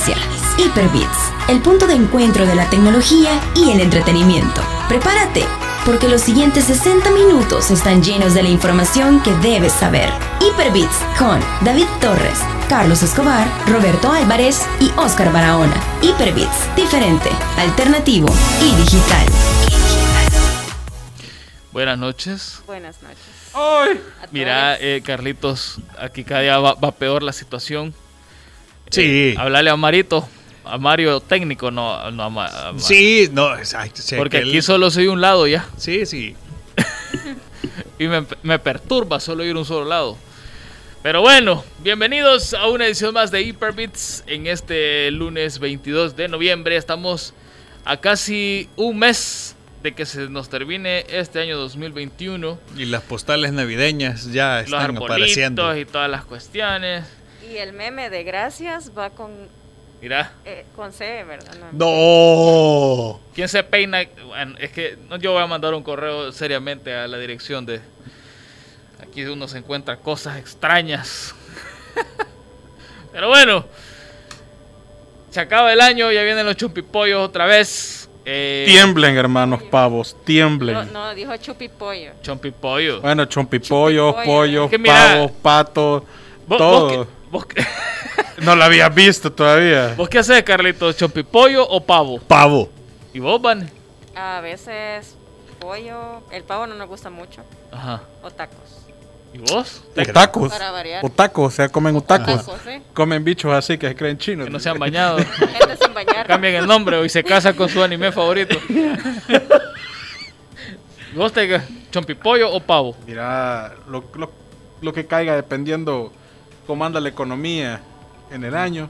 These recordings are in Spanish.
inicia. Hyperbits, el punto de encuentro de la tecnología y el entretenimiento. Prepárate, porque los siguientes 60 minutos están llenos de la información que debes saber. Hyperbits con David Torres, Carlos Escobar, Roberto Álvarez y Oscar Barahona. Hyperbits, diferente, alternativo y digital. Buenas noches. Buenas noches. ¡Ay! Mira, eh, Carlitos, aquí cada día va, va peor la situación. Sí. Eh, háblale a Marito, a Mario técnico, no, no a, Ma- a Ma- Sí, no, exacto. Porque aquel- aquí solo soy un lado ya. Sí, sí. Y me, me perturba solo ir un solo lado. Pero bueno, bienvenidos a una edición más de Hyperbits en este lunes 22 de noviembre. Estamos a casi un mes de que se nos termine este año 2021. Y las postales navideñas ya están apareciendo. y todas las cuestiones. Y el meme de gracias va con, Mira, eh, con C, ¿verdad? No. No. ¿quién se peina? Bueno, es que no, yo voy a mandar un correo seriamente a la dirección de... Aquí uno se encuentra cosas extrañas. Pero bueno, se acaba el año, ya vienen los chumpipollos otra vez. Eh, Tiemblen, hermanos pavos, tiemblen. No, no, dijo chupipollo. Chumpipollo. Bueno, chompipollos, Chumpipollo. pollos, Es que mira- pavos, patos, ¿Vos, todo. vos vos qué- No lo había visto todavía. vos qué haces, Carlitos? ¿Chumpipollo o pavo? Pavo. ¿Y vos, Van? A veces pollo. El pavo no nos gusta mucho. Ajá. O tacos. ¿Y vos? Otacos. Para variar. Otacos, o sea, comen otacos. Tacos, ¿eh? Comen bichos así que se creen chinos. Que no se han bañado. Gente sin bañar. Cambien el nombre hoy se casa con su anime favorito. ¿Vos te chompipollo o pavo? Mira, lo, lo- lo que caiga dependiendo cómo anda la economía en el año.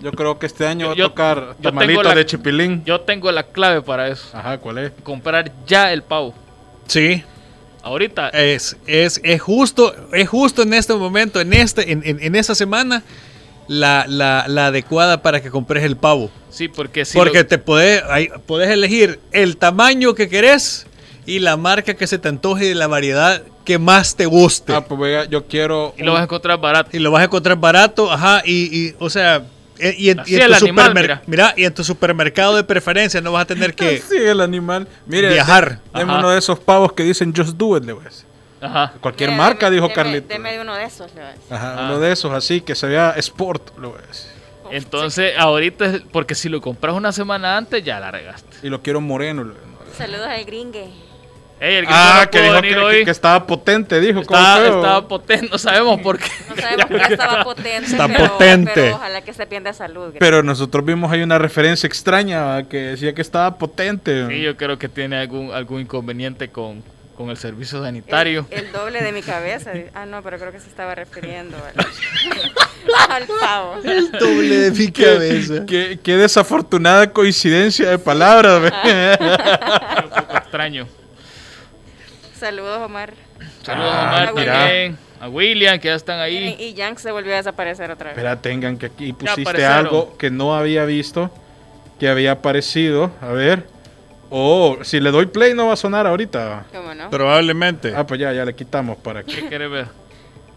Yo creo que este año va a tocar tamalito la- de chipilín. Yo tengo la clave para eso. Ajá, ¿cuál es? Comprar ya el pavo. Sí. Ahorita. Es, es, es justo, es justo en este momento, en este, en, en, en esa semana, la, la, la adecuada para que compres el pavo. sí, porque si Porque lo- te podés, ahí, podés elegir el tamaño que querés y la marca que se te antoje y la variedad que más te guste. Ah, pues yo quiero. y lo vas a encontrar barato. Y lo vas a encontrar barato, ajá, y, y, o sea, e- y en, Así y en el tu animal, mira. mira, y en tu supermercado de preferencia no vas a tener que Sí, el animal. Mire, viajar. Deme uno de esos pavos que dicen Just Do It, le voy a decir. Ajá. Cualquier Deme- marca, dijo Carlito. Deme de uno de esos, le voy a decir. Ajá, Ah. uno de esos así que se vea sport, lo voy a decir. Entonces, ahorita, es- porque si lo compras una semana antes, ya la regaste. Y lo quiero moreno. Saludos al gringue. Ey, el Ah, no que dijo que, hoy. que- que estaba potente, dijo. ¿cómo Estaba, potente, no sabemos por qué. No sabemos por qué estaba potente. Está pero, potente. pero ojalá que se pierda salud. Pero nosotros vimos ahí una referencia extraña ¿va? que decía que estaba potente. Sí, yo creo que tiene algún, algún inconveniente con, con el servicio sanitario. El, el doble de mi cabeza. Ah, no, pero creo que se estaba refiriendo al, al pavo. el doble de mi cabeza. Qué, qué desafortunada coincidencia de palabras. un poco extraño. Saludos, Omar. Saludos Ah, Omar mira. también, a William, que ya están ahí. Y Yank se volvió a desaparecer otra vez. Espera, tengan que aquí pusiste algo que no había visto, que había aparecido. A ver. Oh, si le doy play no va a sonar ahorita. ¿Cómo no? Probablemente. Ah, pues ya, ya le quitamos para que. ¿Qué quieres ver?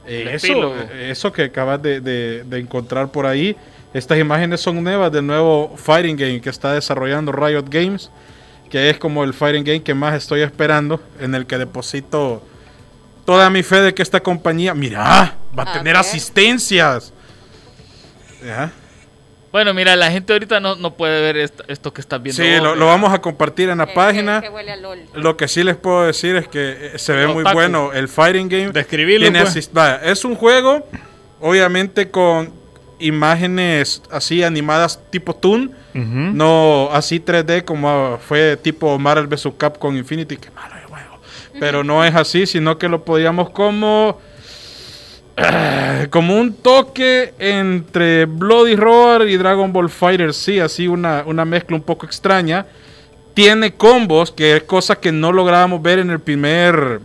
El Eso, eso que acabas de, de- de encontrar por ahí. Estas imágenes son nuevas del nuevo Fighting Game que está desarrollando Riot Games. Que es como el Fighting Game que más estoy esperando. En el que deposito toda mi fe de que esta compañía. Mira, va a A tener ver. asistencias. Ajá. Bueno, mira, la gente ahorita no, no puede ver esto, esto que estás viendo. Sí, vos, lo, vamos a compartir en la página. Que, que huele a LOL. Lo que sí les puedo decir es que eh, se ve muy bueno el Fighting Game. Describilo, Tiene pues. es un juego, obviamente con imágenes así animadas tipo Toon, no así 3D como fue tipo Marvel vs. Capcom Infinity, que malo el juego. Pero no es así, sino que lo podíamos como como un toque entre Bloody Roar y Dragon Ball Fighter, sí, así una, una mezcla un poco extraña. Tiene combos, que es cosa que no lográbamos ver en el primer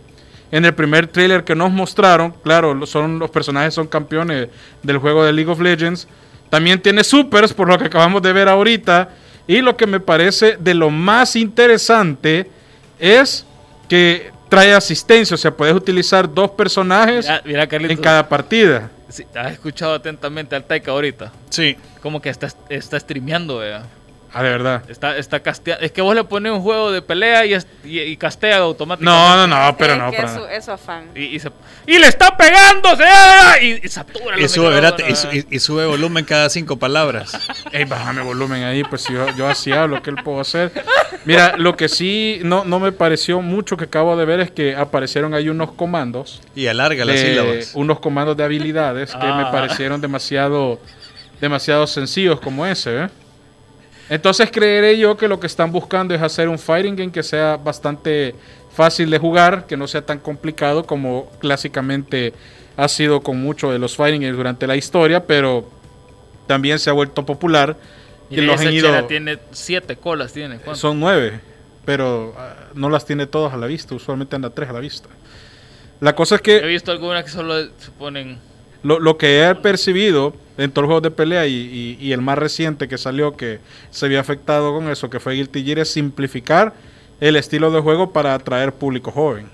en el primer trailer que nos mostraron. Claro, son los personajes son campeones del juego de League of Legends. También tiene supers, por lo que acabamos de ver ahorita. Y lo que me parece de lo más interesante es que trae asistencia, o sea, puedes utilizar dos personajes Mira, mira, Carlitos, en cada partida. ¿Has escuchado atentamente al Taika ahorita? Sí. Como que está, está streameando, vea. Ah, de verdad. Está, está casteando. Es que vos le pones un juego de pelea y, es- y, y castea automáticamente. No, no, no, pero Es no. que es su, nada. es su afán. Y, y se- y le está pegando, se- y, y satura Y sube, y, su- ¿verdad? y- y sube volumen cada cinco palabras. Ey, bájame volumen ahí, pues si yo, yo así hablo, ¿qué le puedo hacer? Mira, lo que sí no, no me pareció mucho que acabo de ver es que aparecieron ahí unos comandos, Y alarga las de- sílabas. unos comandos de habilidades que me Ah. parecieron demasiado, demasiado sencillos como ese, ¿eh? Entonces creeré yo que lo que están buscando es hacer un fighting game que sea bastante fácil de jugar, que no sea tan complicado como clásicamente ha sido con muchos de los fighting games durante la historia, pero también se ha vuelto popular. Y los esa han ido- tiene siete colas, tiene. ¿cuánto? son nueve, pero ah, no las tiene todas a la vista. Usualmente anda tres a la vista. La cosa es He que visto algunas que solo se ponen. Lo, lo que he percibido en todos los juegos de pelea y, y- y el más reciente que salió que se había afectado con eso, que fue Guilty Gear, es simplificar el estilo de juego para atraer público joven.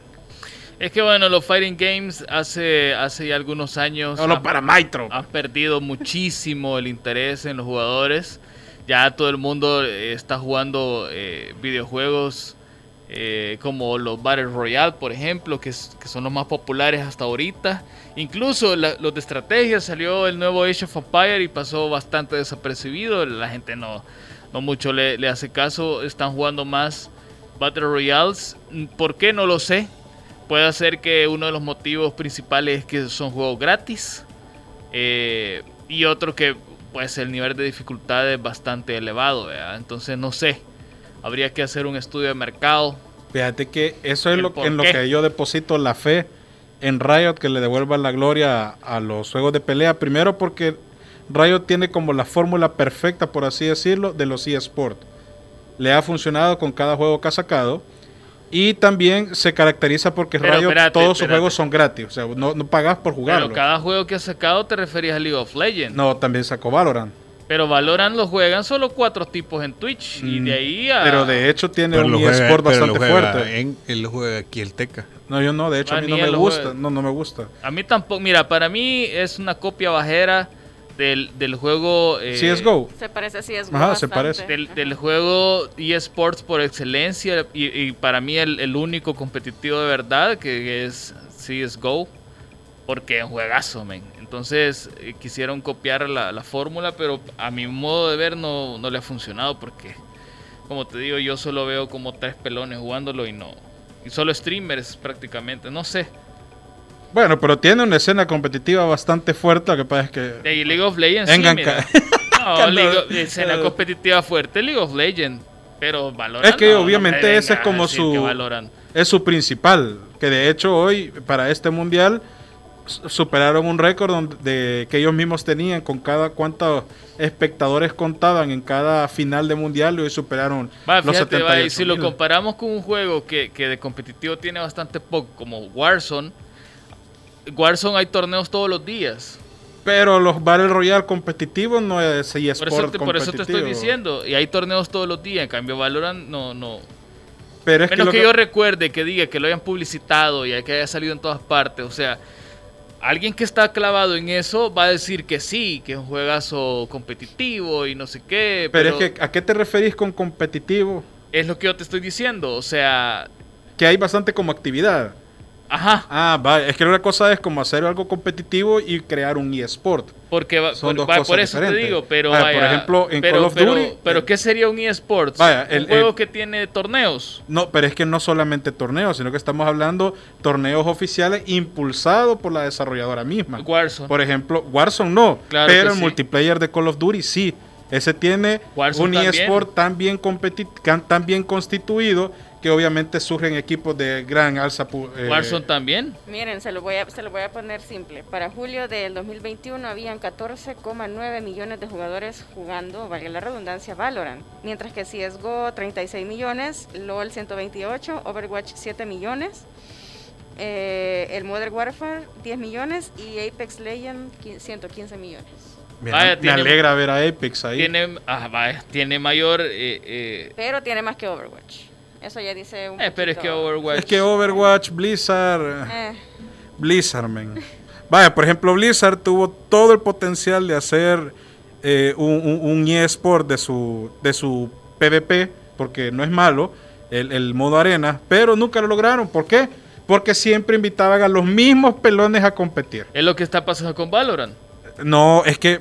Es que bueno, los fighting games hace, hace ya algunos años No, para Maitro. han perdido muchísimo el interés en los jugadores. Ya todo el mundo eh, está jugando eh, videojuegos eh, como los Battle Royale, por ejemplo, que, que son los más populares hasta ahorita. Incluso la- los de estrategia salió el nuevo Age of Empire y pasó bastante desapercibido. La gente no, no mucho le, le hace caso. Están jugando más Battle Royales. ¿Por qué? No lo sé. Puede ser que uno de los motivos principales es que son juegos gratis. eh, y otro que pues el nivel de dificultad es bastante elevado. ¿verdad? Entonces no sé. Habría que hacer un estudio de mercado. Fíjate que eso es ¿El lo, en lo qué? que yo deposito la fe en Riot que le devuelva la gloria a, a los juegos de pelea. Primero porque Riot tiene como la fórmula perfecta, por así decirlo, de los eSports. Le ha funcionado con cada juego que ha sacado. Y también se caracteriza porque Pero Riot espérate, todos sus espérate. juegos son gratis. O sea, no, no pagas por jugarlo. Pero cada juego que has sacado te referías a League of Legends. No, también sacó Valorant. Pero Valorant lo juegan solo cuatro tipos en Twitch. Y de ahí a... Mm, Pero de hecho tiene Pero un eSport pero lo bastante juega fuerte. En, él lo juega aquí el Teca. No, yo no. De hecho, a mí no me gusta. No, no me gusta. A mí tampoco... Mira, para mí es una copia bajera del, del juego... eh, CSGO. Se parece así, es Ajá, se parece. Del, del juego eSports por excelencia y, y para mí el, el único competitivo de verdad que es CSGO porque es un juegazo, men. Entonces eh, quisieron copiar la, la fórmula, pero a mi modo de ver no, no le ha funcionado porque, como te digo, yo solo veo como tres pelones jugándolo y no. Y solo streamers prácticamente, no sé. Bueno, pero tiene una escena competitiva bastante fuerte. Lo que pasa es que. De League of Legends. sí, mira. No, Calor. League of- escena competitiva fuerte, League of Legends. Pero Valorant. Es que no, obviamente me ese es como su- es su principal. Que de hecho hoy, para este mundial, superaron un récord donde- de, que ellos mismos tenían con cada cuántos espectadores contaban en cada final de mundial y superaron Va, los fíjate, va, 78 y si lo comparamos con un juego que, que de competitivo tiene bastante poco, como Warzone, Warzone hay torneos todos los días. Pero los Battle Royale competitivos no es Por eSport eso, te, por eso te estoy diciendo. Y hay torneos todos los días. En cambio, Valorant no. no. Pero es que, Menos que, que- yo recuerde que diga que lo hayan publicitado y que haya salido en todas partes. O sea, alguien que está clavado en eso va a decir que sí, que es un juegazo competitivo y no sé qué. pero es que, ¿a qué te referís con competitivo? es lo que yo te estoy diciendo. O sea, Que hay bastante como actividad. Ajá. Ah, va, es que una cosa es como hacer algo competitivo y crear un eSport. Porque va, Son por, dos va- cosas por eso te diferentes. digo, pero Vaya, vaya, por ejemplo, en pero, Call of pero- Duty- pero ¿qué sería un eSports? Vaya, un el- juego el- que tiene torneos. No, pero es que no solamente torneos, sino que estamos hablando torneos oficiales impulsados por la desarrolladora misma. Warzone. Por ejemplo, Warzone no, Claro pero el sí. multiplayer de Call of Duty sí. Ese tiene Warzone un eSport tan bien, competi- tan bien constituido que obviamente surgen equipos de gran alza. eh, Warzone también. Miren, se lo, voy a, se lo voy a poner simple. Para julio del 2021 habían 14,9 millones de jugadores jugando, valga la redundancia, Valorant. Mientras que CSGO 36 millones, LOL 128, Overwatch 7 millones, eh, el Modern Warfare 10 millones y Apex Legends 115 millones. Mira, Vaya, me tiene- alegra ver a Apex ahí. Tiene, ah, vaya, tiene mayor. eh, eh, Pero tiene más que Overwatch. Eso ya dice un eh, pero es que Overwatch. Es que Overwatch, Blizzard, Eh, Blizzard, man. Vaya, por ejemplo, Blizzard tuvo todo el potencial de hacer eh, un, un, un eSport de su, de su PvP, porque no es malo el, el modo arena, pero nunca lo lograron. ¿Por qué? Porque siempre invitaban a los mismos pelones a competir. Es lo que está pasando con Valorant. No, es que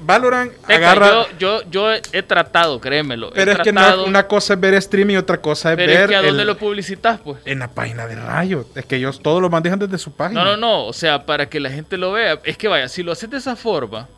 Valorant Teca, agarra. Yo, yo, yo he tratado, créemelo. pero es que no- una cosa es ver stream y otra cosa es pero ver es que a dónde el- lo publicitas, pues. en la página de Rayo. Es que ellos todos lo manejan desde su página. No, no, no. O sea, para que la gente lo vea. Es que vaya, si lo haces de esa forma,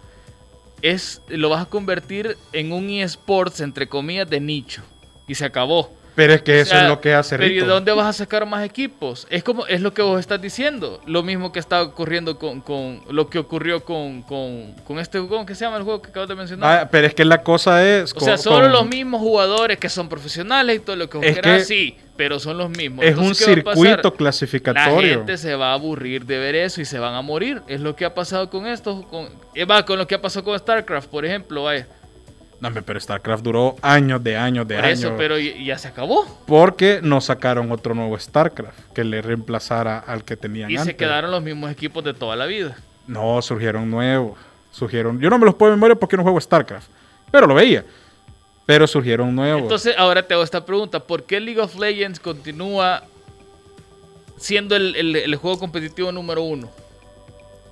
es, lo vas a convertir en un eSports, entre comillas, de nicho. Y se acabó. Pero es que O eso sea, es lo que hace Pero ¿y dónde vas a sacar más equipos? Es como es lo que vos estás diciendo. Lo mismo que está ocurriendo con, con lo que ocurrió con, con, con este juego. ¿Qué se llama el juego que acabas de mencionar? Ah, pero es que la cosa es. o sea, solo los mismos jugadores que son profesionales y todo lo que vos Es querás, que sí, pero son los mismos. Es un Entonces, ¿qué va a pasar? circuito La clasificatorio. gente se va a aburrir de ver eso y se van a morir. Es lo que ha pasado con esto. Con, eh, va, con lo que ha pasado con StarCraft, por ejemplo. Vaya. No, pero StarCraft duró años de años de Por años. eso, pero y- ya se acabó. Porque no sacaron otro nuevo StarCraft que le reemplazara al que tenían Y antes. se quedaron los mismos equipos de toda la vida. No, surgieron nuevos. Surgieron. Yo no me los puedo memoria porque no juego StarCraft. Pero lo veía. Pero surgieron nuevos. Entonces, ahora te hago esta pregunta. ¿Por qué League of Legends continúa siendo el, el- el juego competitivo número uno?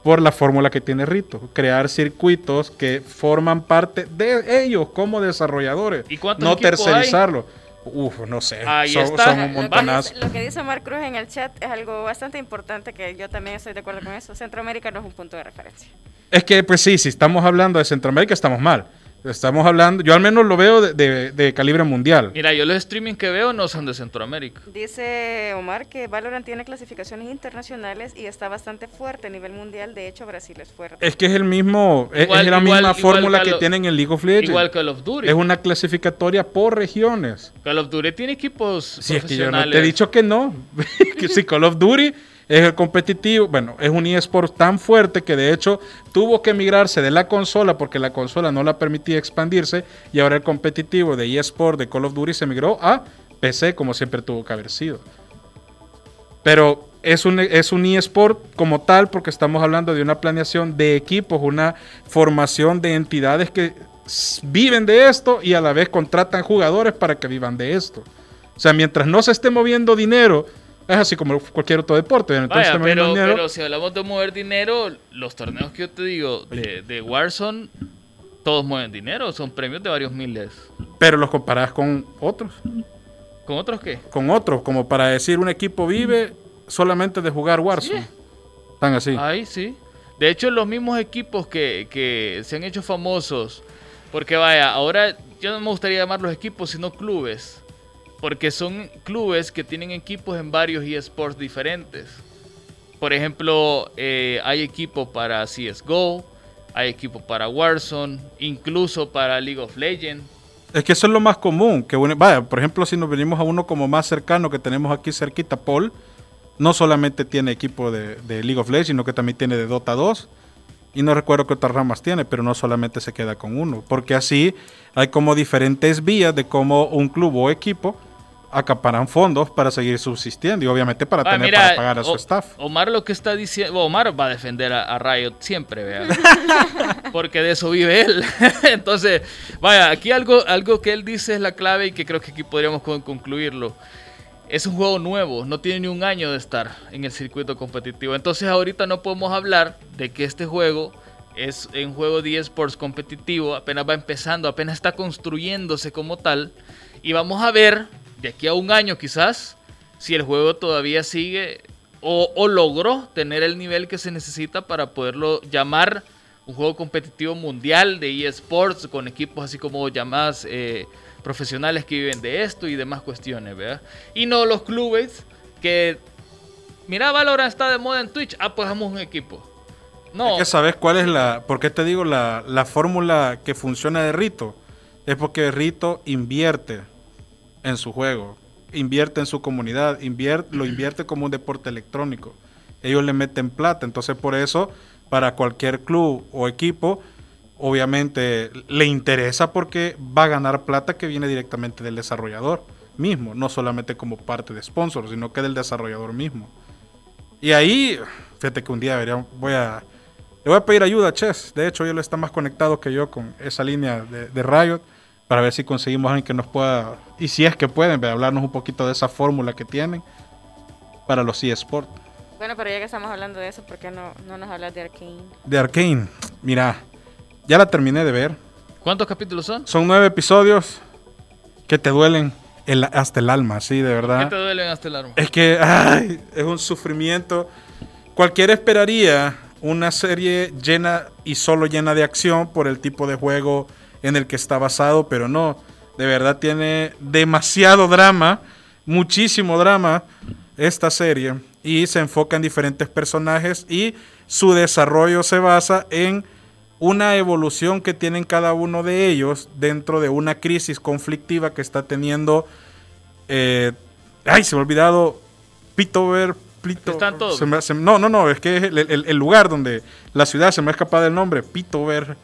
Por la fórmula que tiene Rito. Crear circuitos que forman parte de ellos como desarrolladores. ¿Y no tercerizarlo. Uf, no sé. Ahí son, está. son un Lo Lo que, montonazo. dice, lo que dice Omar Cruz en el chat es algo bastante importante que yo también estoy de acuerdo con eso. Centroamérica no es un punto de referencia. Es que, pues sí, si estamos hablando de Centroamérica, estamos mal. Estamos hablando, yo al menos lo veo de, de- de calibre mundial. Mira, yo los streaming que veo no son de Centroamérica. Dice Omar que Valorant tiene clasificaciones internacionales y está bastante fuerte a nivel mundial. De hecho, Brasil es fuerte. Es que es el mismo, es- Igual- es la igual- misma igual fórmula que tienen en League of Legends. Igual Call of Duty. es una clasificatoria por regiones. Call of Duty tiene equipos Si es que yo no te he dicho que no. que si Call of Duty es el competitivo, bueno, es un eSport tan fuerte que de hecho tuvo que migrarse de la consola porque la consola no la permitía expandirse y ahora el competitivo de eSport de Call of Duty se migró a PC como siempre tuvo que haber sido. Pero es un, es un eSport como tal porque estamos hablando de una planeación de equipos, una formación de entidades que viven de esto y a la vez contratan jugadores para que vivan de esto. O sea, mientras no se esté moviendo dinero, es así como cualquier otro deporte. Vaya, moviendo pero, dinero, pero si hablamos de mover dinero, los torneos que yo te digo de, de Warzone, todos mueven dinero, son premios de varios miles. pero los comparás con otros. ¿Con otros qué? Con otros, como para decir un equipo vive solamente de jugar Warzone. Están así. Ahí sí. De hecho, los mismos equipos que, que se han hecho famosos, porque vaya, ahora yo no me gustaría llamarlos equipos, sino clubes, porque son clubes que tienen equipos en varios eSports diferentes. Por ejemplo, eh, hay equipo para CSGO, hay equipo para Warzone, incluso para League of Legends. Es que eso es lo más común. Que vaya, por ejemplo, si nos venimos a uno como más cercano que tenemos aquí cerquita, Paul, no solamente tiene equipo de League of Legends, sino que también tiene de Dota 2. Y no recuerdo qué otras ramas tiene, pero no solamente se queda con uno. Porque así hay como diferentes vías de cómo un club o equipo acaparan fondos para seguir subsistiendo y obviamente para Ah, tener mira, para pagar a su O- staff. Omar lo que está diciendo, Omar va a defender a, a Riot siempre, vea. Porque de eso vive él. Entonces, vaya, aquí algo, algo que él dice es la clave y que creo que aquí podríamos con- concluirlo. Es un juego nuevo, no tiene ni un año de estar en el circuito competitivo. Entonces ahorita no podemos hablar de que este juego es un juego de esports competitivo, apenas va empezando, apenas está construyéndose como tal. Y vamos a ver, de aquí a un año quizás, si el juego todavía sigue o, o logró tener el nivel que se necesita para poderlo llamar un juego competitivo mundial de eSports con equipos así como llamadas eh, profesionales que viven de esto y demás cuestiones, ¿verdad? Y no los clubes que, mira, Valorant está de moda en Twitch, ah, pues hagamos un equipo. No, Es sabes cuál es la. ¿Por qué te digo la fórmula que funciona de Rito? Es porque Rito invierte en su juego, invierte en su comunidad, invierte, lo invierte como un deporte electrónico. Ellos le meten plata, entonces por eso, para cualquier club o equipo, obviamente le interesa porque va a ganar plata que viene directamente del desarrollador mismo, no solamente como parte de sponsor, sino que del desarrollador mismo. Y ahí, fíjate que un día voy a... Le voy a pedir ayuda a Chess. De hecho, él está más conectado que yo con esa línea de, de Riot para ver si conseguimos alguien que nos pueda, y si es que pueden, hablarnos un poquito de esa fórmula que tienen para los eSports. Bueno, pero ya que estamos hablando de eso, ¿por qué no, no nos hablas de Arkane? De Arkane, mira, ya la terminé de ver. ¿Cuántos capítulos son? Son nueve episodios que te duelen el- hasta el alma, sí, de ¿Qué verdad. te duelen hasta el arma? Es que ay, es un sufrimiento. Cualquiera esperaría una serie llena y solo llena de acción por el tipo de juego en el que está basado, pero no. De verdad tiene demasiado drama, muchísimo drama esta serie y se enfoca en diferentes personajes y su desarrollo se basa en una evolución que tienen cada uno de ellos dentro de una crisis conflictiva que está teniendo eh, ay, se me ha olvidado. Pitover. Plito, Están todos. se me- se- no, no, no, es que es el, el- el lugar donde. La ciudad, se me ha escapado el nombre. Pitover.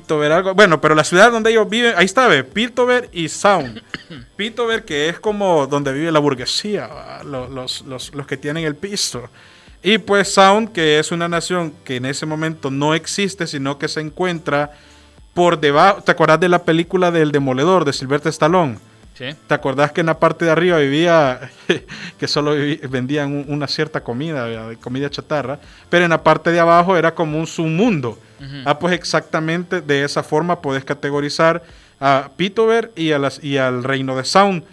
Pitover, algo. Bueno, pero la ciudad donde ellos viven. Ahí está, ve. Pitover y Sound. Pitover, que es como donde vive la burguesía. Los, los- los- los que tienen el piso. Y pues Sound, que es una nación que en ese momento no existe, sino que se encuentra por debajo. ¿Te acuerdas de la película del Demoledor de Sylvester Stallone? Sí. ¿Te acordás que en la parte de arriba vivía, que solo vendían un- una cierta comida, comida chatarra, pero en la parte de abajo era como un submundo? Ah, pues exactamente de esa forma puedes categorizar a Pitover y, al reino de Sound.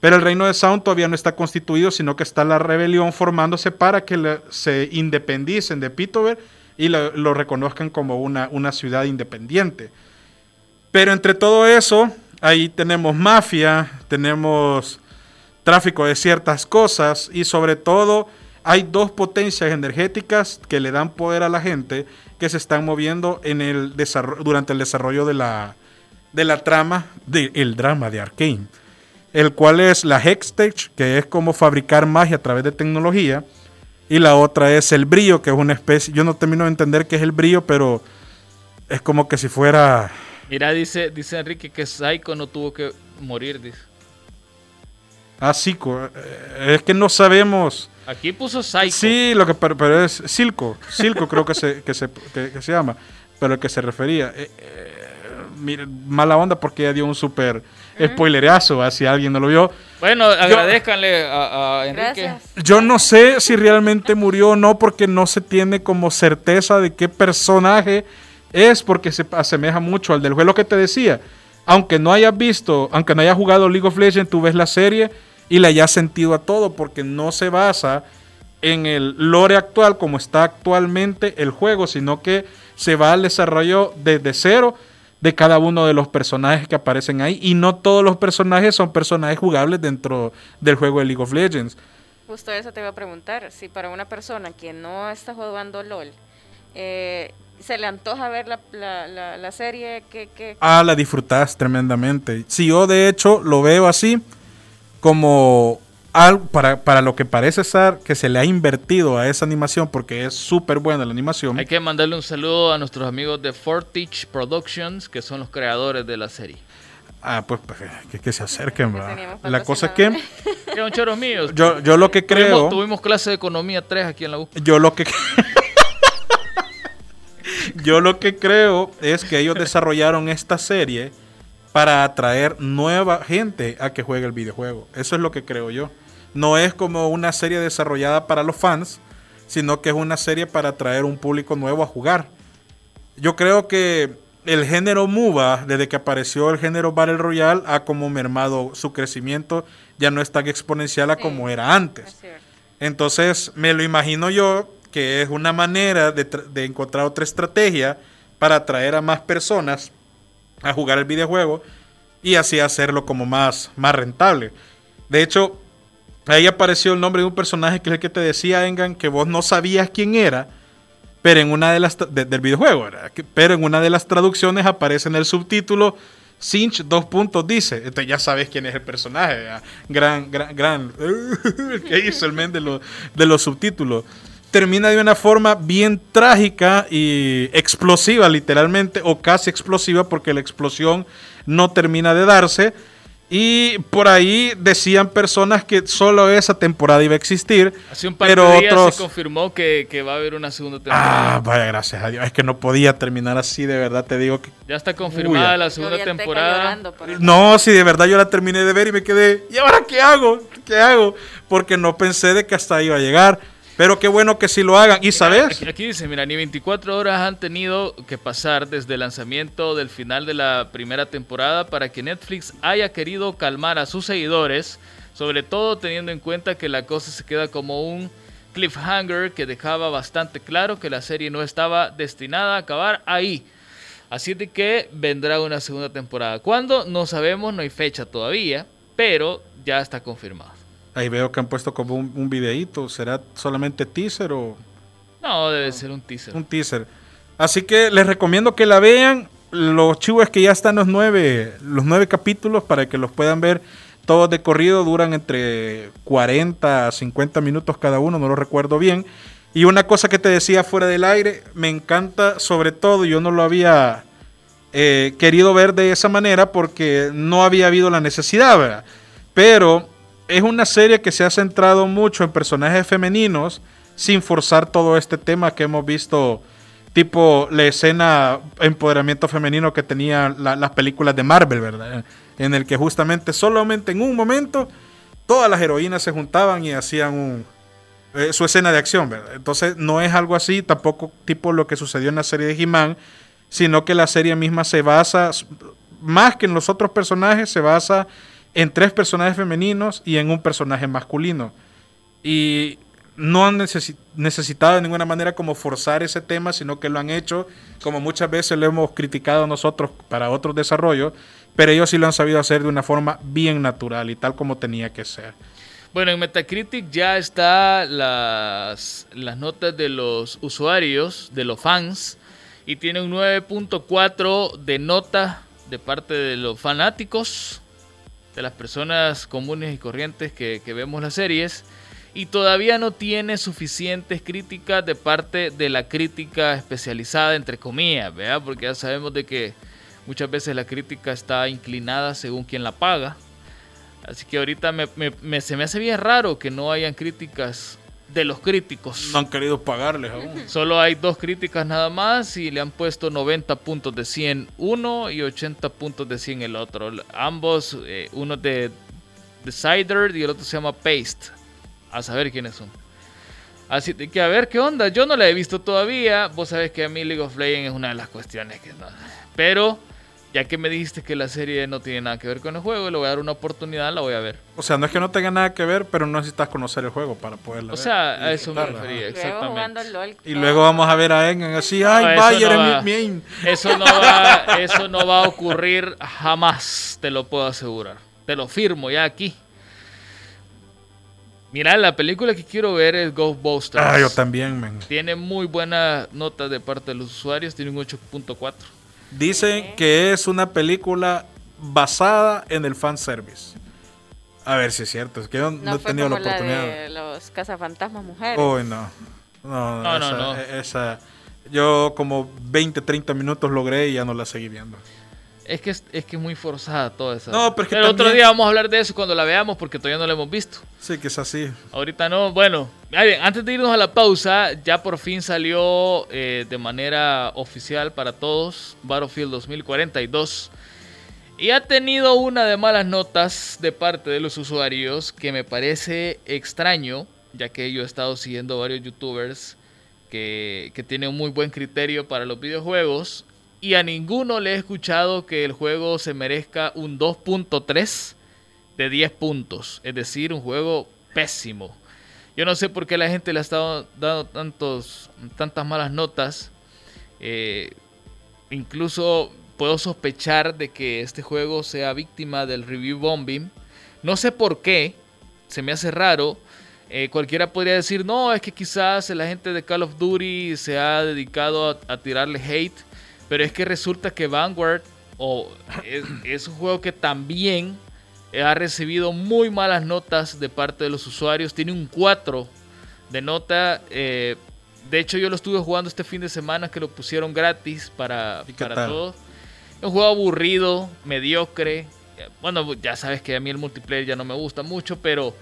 Pero el reino de Sound todavía no está constituido, sino que está la rebelión formándose para que se independicen de Pitover y lo, reconozcan como una ciudad independiente. Pero entre todo eso, ahí tenemos mafia, tenemos tráfico de ciertas cosas y sobre todo hay dos potencias energéticas que le dan poder a la gente que se están moviendo en el durante el desarrollo de la, de la trama, del drama de Arkane. El cual es la Hextech, que es como fabricar magia a través de tecnología. Y la otra es el brillo, que es una especie. Yo no termino de entender qué es el brillo, pero es como que si fuera. Mira, dice, dice Enrique que Psycho no tuvo que morir, dice. Ah, psico. eh, Es que no sabemos. Aquí puso Psycho. Sí, lo que pero, pero es Silco. Silco creo que se, que se, que- que se llama. Pero el que se refería. Eh, eh, mire, mala onda porque ya dio un super spoilerazo. ¿va? Si alguien no lo vio. Bueno, agradezcanle a, a Enrique. Gracias. Yo no sé si realmente murió o no porque no se tiene como certeza de qué personaje es porque se asemeja mucho al del juego Lo que te decía. Aunque no hayas visto, aunque no hayas jugado League of Legends, tú ves la serie y le hayas sentido a todo porque no se basa en el lore actual como está actualmente el juego, sino que se va al desarrollo desde cero de cada uno de los personajes que aparecen ahí y no todos los personajes son personajes jugables dentro del juego de League of Legends. Justo eso te iba a preguntar. Si para una persona que no está jugando LOL, eh, se le antoja ver la, la, la, la serie, que, Ah, la disfrutás tremendamente. Si yo de hecho lo veo así, como algo para, para lo que parece ser que se le ha invertido a esa animación, porque es súper buena la animación. Hay que mandarle un saludo a nuestros amigos de Fortich Productions, que son los creadores de la serie. Ah, pues, pues, que, que se acerquen, teníamos La cosa es que son choros míos. yo, yo lo que creo, Tuvimos, tuvimos clase de economía 3 aquí en la U. yo lo que yo lo que creo es que ellos desarrollaron esta serie para atraer nueva gente a que juegue el videojuego. Eso es lo que creo yo. No es como una serie desarrollada para los fans, sino que es una serie para atraer un público nuevo a jugar. Yo creo que el género MUBA, desde que apareció el género Battle Royale, ha como mermado su crecimiento, ya no es tan exponencial a Sí. como era antes. Entonces, me lo imagino yo que es una manera de encontrar otra estrategia para atraer a más personas a jugar el videojuego y así hacerlo como más, más rentable. De hecho, ahí apareció el nombre de un personaje que es el que te decía, Engan, que vos no sabías quién era, pero en una de las del videojuego, pero en una de las traducciones aparece en el subtítulo Cinch dos puntos dice, entonces ya sabes quién es el personaje, gran, gran, gran, que hizo el men de, los- de los subtítulos. Termina de una forma bien trágica y explosiva, literalmente, o casi explosiva, porque la explosión no termina de darse. Y por ahí decían personas que solo esa temporada iba a existir. Hace un par pero de días otros... se confirmó que, que va a haber una segunda temporada. Ah, vaya, gracias a Dios. Es que no podía terminar así, de verdad te digo que... ya está confirmada Uy, la segunda temporada. No, si de verdad yo la terminé de ver y me quedé, ¿y ahora qué hago? ¿Qué hago? Porque no pensé de que hasta ahí iba a llegar. Pero qué bueno que sí lo hagan. ¿Y sabes? Aquí, aquí dice, mira, ni 24 horas han tenido que pasar desde el lanzamiento del final de la primera temporada para que Netflix haya querido calmar a sus seguidores, sobre todo teniendo en cuenta que la cosa se queda como un cliffhanger que dejaba bastante claro que la serie no estaba destinada a acabar ahí. Así de que vendrá una segunda temporada. ¿Cuándo? No sabemos, no hay fecha todavía, pero ya está confirmado. Ahí veo que han puesto como un, un videíto. ¿Será solamente teaser o No, debe ser un teaser. un teaser? Así que les recomiendo que la vean. Los chivos que ya están los nueve, los nueve capítulos para que los puedan ver todos de corrido. Duran entre 40 a 50 minutos cada uno, no lo recuerdo bien. Y una cosa que te decía fuera del aire, me encanta sobre todo, yo no lo había eh, querido ver de esa manera porque no había habido la necesidad, ¿verdad? Pero es una serie que se ha centrado mucho en personajes femeninos sin forzar todo este tema que hemos visto, tipo la escena empoderamiento femenino que tenían la- las películas de Marvel, ¿verdad? En el que justamente solamente en un momento todas las heroínas se juntaban y hacían eh, su escena de acción, ¿verdad? Entonces no es algo así, tampoco tipo lo que sucedió en la serie de He-Man, sino que la serie misma se basa, más que en los otros personajes, se basa en tres personajes femeninos y en un personaje masculino. Y no han necesi- necesitado de ninguna manera como forzar ese tema, sino que lo han hecho como muchas veces lo hemos criticado nosotros para otros desarrollos, pero ellos sí lo han sabido hacer de una forma bien natural y tal como tenía que ser. Bueno, en Metacritic ya está las, las notas de los usuarios, de los fans, y tiene un 9.4 de nota de parte de los fanáticos, de las personas comunes y corrientes que, que vemos las series, y todavía no tiene suficientes críticas de parte de la crítica especializada, entre comillas, ¿verdad? Porque ya sabemos de que muchas veces la crítica está inclinada según quien la paga. Así que ahorita me, me- se me hace bien raro que no hayan críticas de los críticos. No han querido pagarles aún. Solo hay dos críticas nada más y le han puesto 90 puntos de 100 uno y 80 puntos de 100 el otro. Ambos, eh, uno de Decider y el otro se llama Paste. A saber quiénes son. Así que a ver qué onda. Yo no la he visto todavía. Vos sabés que a mí League of Legends es una de las cuestiones que no. Pero ya que me dijiste que la serie no tiene nada que ver con el juego, le voy a dar una oportunidad, la voy a ver. O sea, no es que no tenga nada que ver, pero no necesitas conocer el juego para poderla O ver sea, y a eso me refería. Luego Exactamente. LOL. Y luego vamos a ver a Engan así, ay, No, Bayer no va. mi main. Eso no, va, eso no va a ocurrir jamás, te lo puedo asegurar. Te lo firmo ya aquí. Mira, la película que quiero ver es Ghostbusters. Ah, yo también, men. Tiene muy buenas notas de parte de los usuarios, tiene un 8.4. Dicen que es una película basada en el fanservice. A ver si es cierto, es que yo no, No he tenido la como la oportunidad. de los cazafantasmas mujeres. Uy, no. No, No, no, esa, no. esa- yo como 20, 30 minutos logré y ya no la seguí viendo. Es que es, es que es muy forzada toda esa. No, pero es que otro también- día vamos a hablar de eso cuando la veamos porque todavía no la hemos visto. Sí, que es así. Ahorita no. Bueno, bien, antes de irnos a la pausa, ya por fin salió eh, de manera oficial para todos Battlefield 2042. Y ha tenido una de malas notas de parte de los usuarios que me parece extraño, ya que yo he estado siguiendo varios youtubers que, que tienen un muy buen criterio para los videojuegos. Y a ninguno le he escuchado que el juego se merezca un 2.3 de 10 puntos. Es decir, un juego pésimo. Yo no sé por qué la gente le ha estado dando tantos, tantas malas notas. Eh, incluso puedo sospechar de que este juego sea víctima del review bombing. No sé por qué. Se me hace raro. Eh, cualquiera podría decir, no, es que quizás la gente de Call of Duty se ha dedicado a, a tirarle hate. Pero es que resulta que Vanguard o es, es un juego que también ha recibido muy malas notas de parte de los usuarios. Tiene un 4 de nota. eh, de hecho, yo lo estuve jugando este fin de semana que lo pusieron gratis para, ¿Y qué para todos. Un juego aburrido, mediocre. bueno, ya sabes que a mí el multiplayer ya no me gusta mucho, pero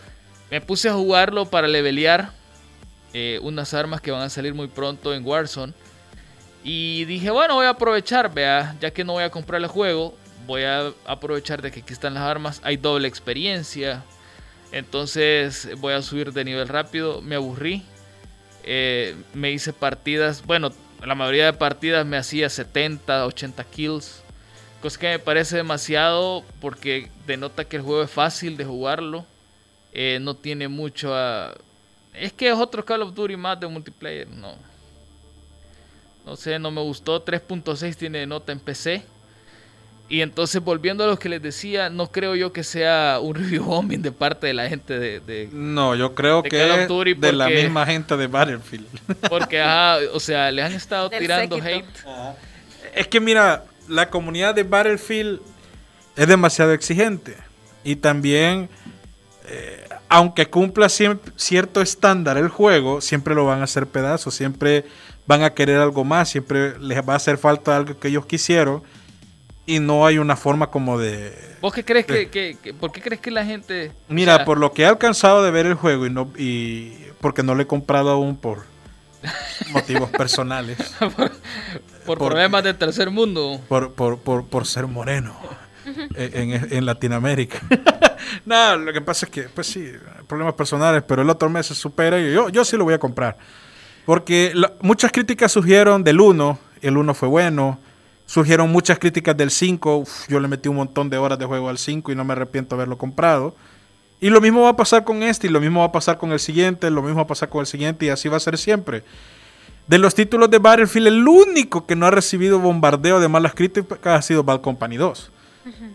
me puse a jugarlo para levelear eh, unas armas que van a salir muy pronto en Warzone. Y dije, bueno, voy a aprovechar, vea, ya que no voy a comprar el juego, voy a aprovechar de que aquí están las armas, hay doble experiencia. Entonces voy a subir de nivel rápido, me aburrí. Eh, me hice partidas, bueno, la mayoría de partidas me hacía 70, 80 kills. Cosa que me parece demasiado porque denota que el juego es fácil de jugarlo. Eh, no tiene mucho a... Es que es otro Call of Duty más de multiplayer, no. No sé, no me gustó. 3.6 tiene nota en PC. Y entonces, volviendo a lo que les decía, no creo yo que sea un review bombing de parte de la gente de. no, yo creo que es de la misma gente de Battlefield. Porque, o sea, les han estado tirando hate. Es que, mira, la comunidad de Battlefield es demasiado exigente. Y también, eh, aunque cumpla cierto estándar el juego, siempre lo van a hacer pedazos. Siempre van a querer algo más. Siempre les va a hacer falta algo que ellos quisieron y no hay una forma como de... ¿Vos qué crees que, ¿Por qué crees que la gente... Mira, por lo que he alcanzado de ver el juego y no y porque no lo he comprado aún por motivos personales. por, problemas del tercer mundo. Por, por, por ser moreno en, en, Latinoamérica. Nada, lo que pasa es que, pues sí, problemas personales, pero el otro mes se supera y yo, yo sí lo voy a comprar. Porque muchas críticas surgieron del 1, el 1 fue bueno, Surgieron muchas críticas del 5. yo le metí un montón de horas de juego al 5 y no me arrepiento de haberlo comprado. Y lo mismo va a pasar con este, y lo mismo va a pasar con el siguiente, lo mismo va a pasar con el siguiente, y así va a ser siempre. De los títulos de Battlefield, el único que no ha recibido bombardeo de malas críticas ha sido Bad Company 2.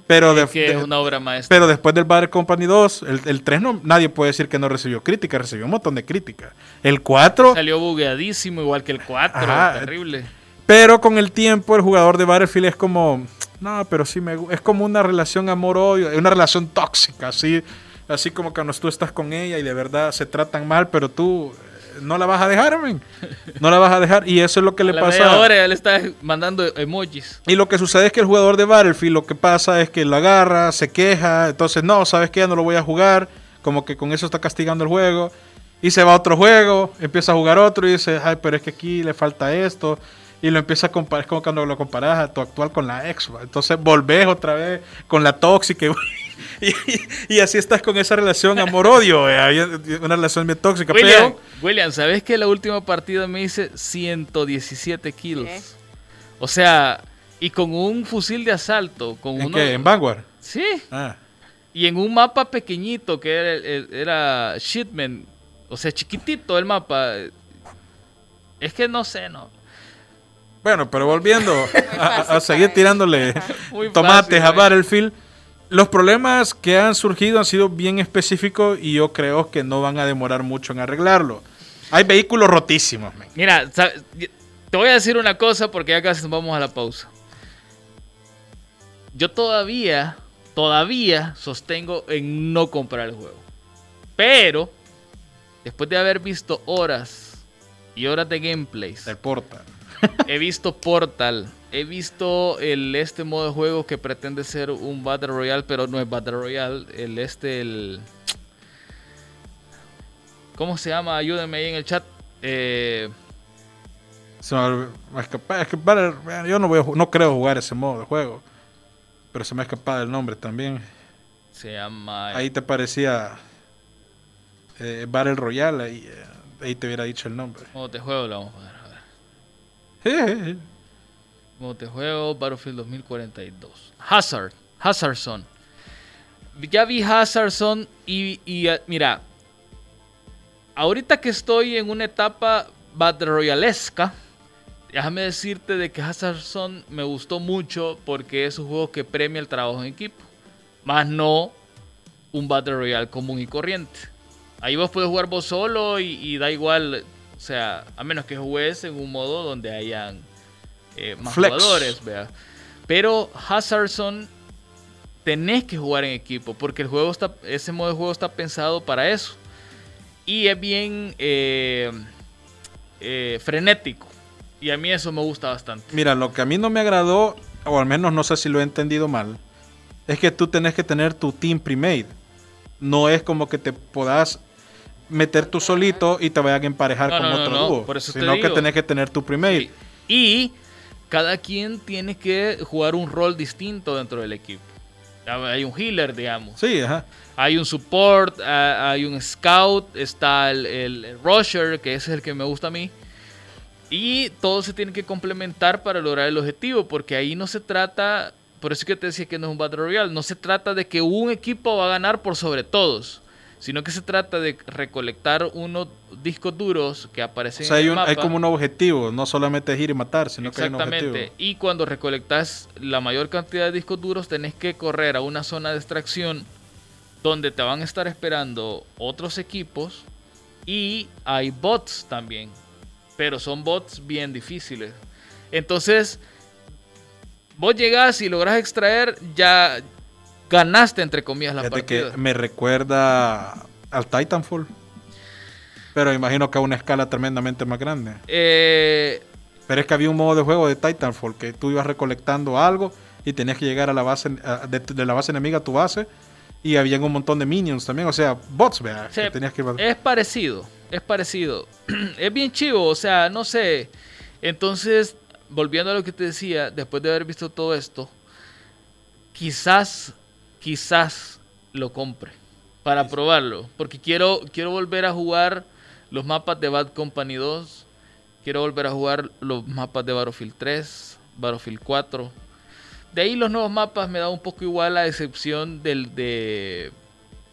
Pero, de, una obra maestra. pero después del Bad Company 2, el, 3 no, nadie puede decir que no recibió críticas, recibió un montón de críticas. El 4... Salió bugueadísimo igual que el 4, terrible. Pero con el tiempo el jugador de Battlefield es como, no, pero sí me es como una relación amor-odio, una relación tóxica, así, así como cuando tú estás con ella y de verdad se tratan mal, pero tú eh, no la vas a dejar, men. No la vas a dejar. Y eso es lo que le pasa. Ahora él está mandando emojis. Y lo que sucede es que el jugador de Battlefield lo que pasa es que lo agarra, se queja, entonces no, sabes que ya no lo voy a jugar, como que con eso está castigando el juego. Y se va a otro juego, empieza a jugar otro y dice, ay, pero es que aquí le falta esto y lo empiezas a comparar, es como cuando lo comparas a tu actual con la ex, entonces volvés otra vez con la tóxica y, así estás con esa relación amor-odio, una relación bien tóxica. William, William, ¿sabes que la última partida me hice 117 kilos? O sea, y con un fusil de asalto. Con ¿En qué? ¿En Vanguard? Sí. Ah. Y en un mapa pequeñito que era, era Shipment, o sea, chiquitito el mapa. Es que no sé, no. Bueno, pero volviendo a, seguir tirándole tomates a Battlefield, los problemas que han surgido han sido bien específicos y yo creo que no van a demorar mucho en arreglarlo. Hay vehículos rotísimos. Mira, te voy a decir una cosa porque ya casi nos vamos a la pausa. Yo todavía, todavía sostengo en no comprar el juego. Pero, después de haber visto horas y horas de gameplays. De Portal he visto Portal. He visto el este modo de juego que pretende ser un Battle Royale, pero no es Battle Royale. El este, el. ¿Cómo se llama? Ayúdenme ahí en el chat. Eh, es que, yo no, voy no creo jugar ese modo de juego. Pero se me ha escapado el nombre también. Se llama. Ahí te parecía eh, Battle Royale. Ahí, eh, ahí te hubiera dicho el nombre. Modo de juego lo vamos a Como te juego Battlefield 2042. Hazard. Hazardson. Ya vi Hazardson y, y eh, mira, ahorita que estoy en una etapa Battle Royalesca, déjame decirte de que Hazardson me gustó mucho porque es un juego que premia el trabajo en equipo, más no un Battle Royale común y corriente. Ahí vos puedes jugar vos solo y da igual o sea, a menos que juegues en un modo donde hayan eh, más jugadores, vea. Pero Hazardson tenés que jugar en equipo porque el juego está, ese modo de juego está pensado para eso. Y es bien eh, eh, frenético. Y a mí eso me gusta bastante. Mira, lo que a mí no me agradó, o al menos no sé si lo he entendido mal, es que tú tenés que tener tu team pre-made. No es como que te puedas meter tú solito y te vayan a emparejar No, con no, no, otro no, dúo. por eso te sino que tenés que tener tu pre-made. Y cada quien tiene que jugar un rol distinto dentro del equipo. Hay un healer, digamos. Sí, ajá. Hay un support, ah, hay un scout, está el, el- rusher, que ese es el que me gusta a mí. Y todo se tiene que complementar para lograr el objetivo, porque ahí no se trata, por eso es que te decía que no es un Battle Royale, no se trata de que un equipo va a ganar por sobre todos, sino que se trata de recolectar unos discos duros que O aparecen sea, en el un- mapa. hay como un objetivo, no solamente es ir y matar, sino que hay un Exactamente. objetivo. Y cuando recolectas la mayor cantidad de discos duros, tenés que correr a una zona de extracción donde te van a estar esperando otros equipos y hay bots también. Pero son bots bien difíciles. Entonces, vos llegás y logras extraer, ya ganaste entre comillas la Fíjate partida. que me recuerda al Titanfall. Pero imagino que a una escala tremendamente más grande. Eh, Pero es que había un modo de juego de Titanfall que tú ibas recolectando algo y tenías que llegar a la base de, de la base enemiga a tu base y había un montón de minions también, o sea, bots, vea, Sí, que tenías que Es parecido, es parecido. es bien chivo, o sea, no sé. Entonces, volviendo a lo que te decía, después de haber visto todo esto, quizás, quizás lo compre para probarlo. Porque quiero, quiero volver a jugar los mapas de Bad Company 2. Quiero volver a jugar los mapas de Battlefield 3, Battlefield 4. De ahí los nuevos mapas me da un poco igual a excepción del de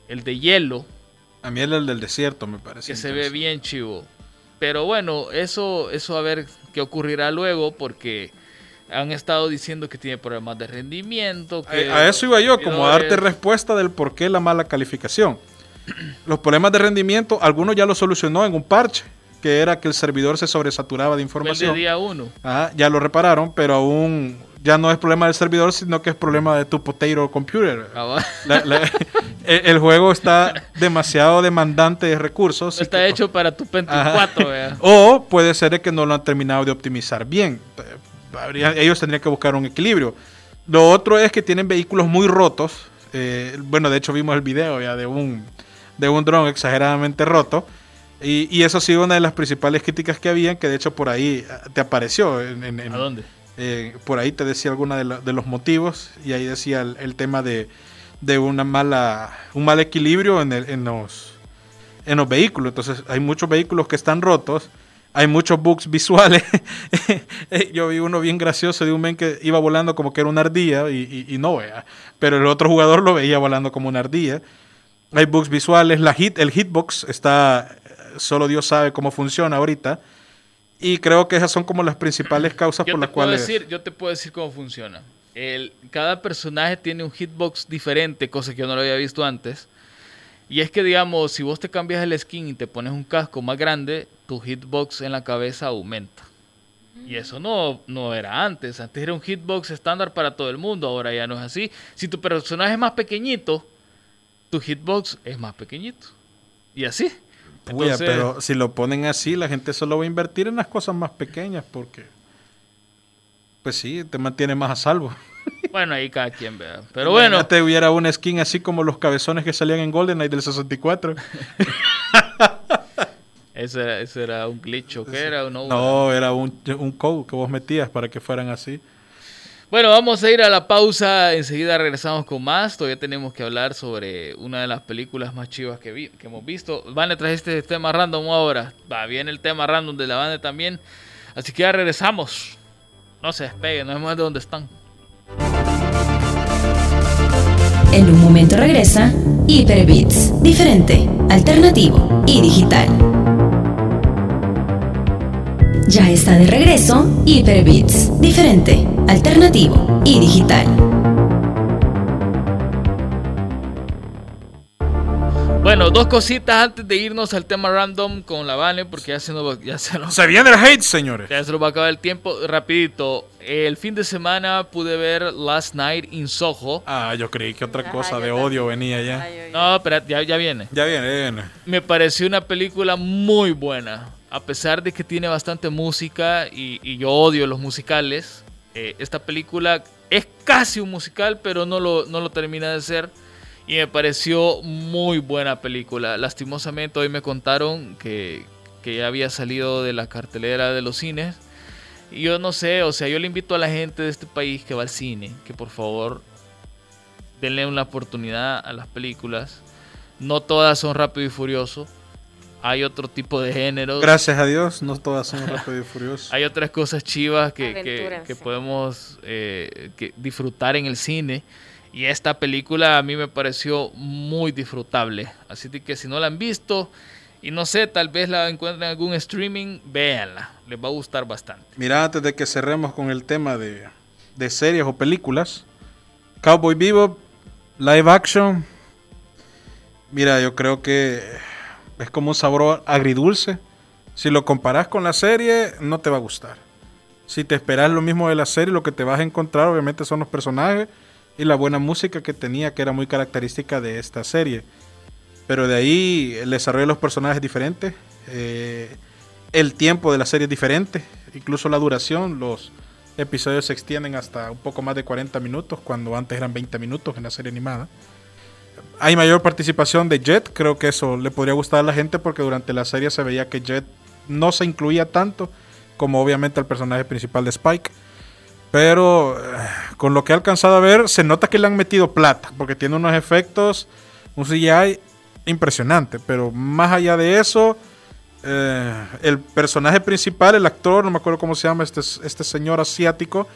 el de hielo, A mí el del desierto me parece. que se ve bien chivo. Pero bueno, eso, eso a ver qué ocurrirá luego porque han estado diciendo que tiene problemas de rendimiento. Que A, a eso iba yo, como a darte respuesta del por qué la mala calificación. Los problemas de rendimiento, algunos ya lo solucionó en un parche, que era que el servidor se sobresaturaba de fue el de información. día 1. Ah, ya lo repararon, pero aún ya no es problema del servidor, sino que es problema de tu potato computer. La- la- el, el juego está demasiado demandante de recursos. está que- hecho para tu Pentium Ajá. 4, vea. O puede ser que no lo han terminado de optimizar bien. Habría- ellos tendrían que buscar un equilibrio. Lo otro es que tienen vehículos muy rotos. Eh, bueno, de hecho vimos el video ya de un, de un dron exageradamente roto. Y, y eso ha sido una de las principales críticas que habían, que de hecho por ahí ah, te apareció. En, en- en- ¿A dónde? eh, por ahí te decía alguna de, los motivos y ahí decía el, el tema de, de una mala un mal equilibrio en, el- en los en los vehículos entonces hay muchos vehículos que están rotos hay muchos bugs visuales. Yo vi uno bien gracioso de un men que iba volando como que era una ardilla y, y- y no vea. Pero el otro jugador lo veía volando como una ardilla. Hay bugs visuales. La hit el hitbox está solo Dios sabe cómo funciona ahorita. Y creo que esas son como las principales causas Yo por te, las puedo cuales decir, yo te puedo decir cómo funciona. El, cada personaje tiene un hitbox diferente, cosa que yo no lo había visto antes. Y es que, digamos, si vos te cambias el skin y te pones un casco más grande, tu hitbox en la cabeza aumenta. Y eso no, no era antes. Antes era un hitbox estándar para todo el mundo, ahora ya no es así. Si tu personaje es más pequeñito, tu hitbox es más pequeñito. Y así. Puya, Entonces- pero si lo ponen así, la gente solo va a invertir en las cosas más pequeñas porque, pues sí, te mantiene más a salvo. Bueno, ahí cada quien vea. Pero bueno, te hubiera una skin así como los cabezones que salían en GoldenEye del 64. ese era, ese era un glitch, ¿o qué era? No, No, era un, un code que vos metías para que fueran así. Bueno, vamos a ir a la pausa. Enseguida regresamos con más. Todavía tenemos que hablar sobre una de las películas más chivas que, vi- que hemos visto. Vane, trajiste este tema random ahora. Va bien el tema random de la banda también. Así que ya regresamos. No se despeguen, no vemos de dónde están. En un momento regresa Hyperbits, diferente, alternativo y digital. Ya está de regreso Hyperbits, diferente, alternativo y digital. Bueno, dos cositas antes de irnos al tema random con la Vane, porque ya se nos, ya se nos Se viene el hate, señores. Ya se nos va a acabar el tiempo. Rapidito, el fin de semana pude ver Last Night in Soho. Ah, yo creí que otra cosa de también. odio venía ya. Ay, ay, ay. No, pero ya, ya viene. Ya viene, ya viene. Me pareció una película muy buena. A pesar de que tiene bastante música y, yo odio los musicales, eh, esta película es casi un musical, pero no lo, no lo termina de ser. Y me pareció muy buena película. Lastimosamente hoy me contaron que, que ya había salido de la cartelera de los cines. Y yo no sé, o sea, yo le invito a la gente de este país que va al cine, que por favor denle una oportunidad a las películas. No todas son rápido y furioso. Hay otro tipo de géneros. Gracias a Dios, no todas son rápido y furioso. Hay otras cosas chivas que, que, podemos eh, que disfrutar en el cine. Y esta película a mí me pareció muy disfrutable. Así que si no la han visto y no sé, tal vez la encuentren en algún streaming, véanla. Les va a gustar bastante. Mira, antes de que cerremos con el tema de, de series o películas, Cowboy Bebop, live action. Mira, yo creo que es como un sabor agridulce. Si lo comparas con la serie, no te va a gustar. Si te esperas lo mismo de la serie, lo que te vas a encontrar obviamente son los personajes y la buena música que tenía, que era muy característica de esta serie. Pero de ahí el desarrollo de los personajes es diferente. eh, el tiempo de la serie es diferente. Incluso la duración, los episodios se extienden hasta un poco más de 40 minutos, cuando antes eran 20 minutos en la serie animada. Hay mayor participación de Jet, creo que eso le podría gustar a la gente porque durante la serie se veía que Jet no se incluía tanto como obviamente el personaje principal de Spike. Pero eh, con lo que he alcanzado a ver, se nota que le han metido plata, porque tiene unos efectos, un CGI impresionante. Pero más allá de eso, eh, el personaje principal, el actor, no me acuerdo cómo se llama, este, este señor asiático,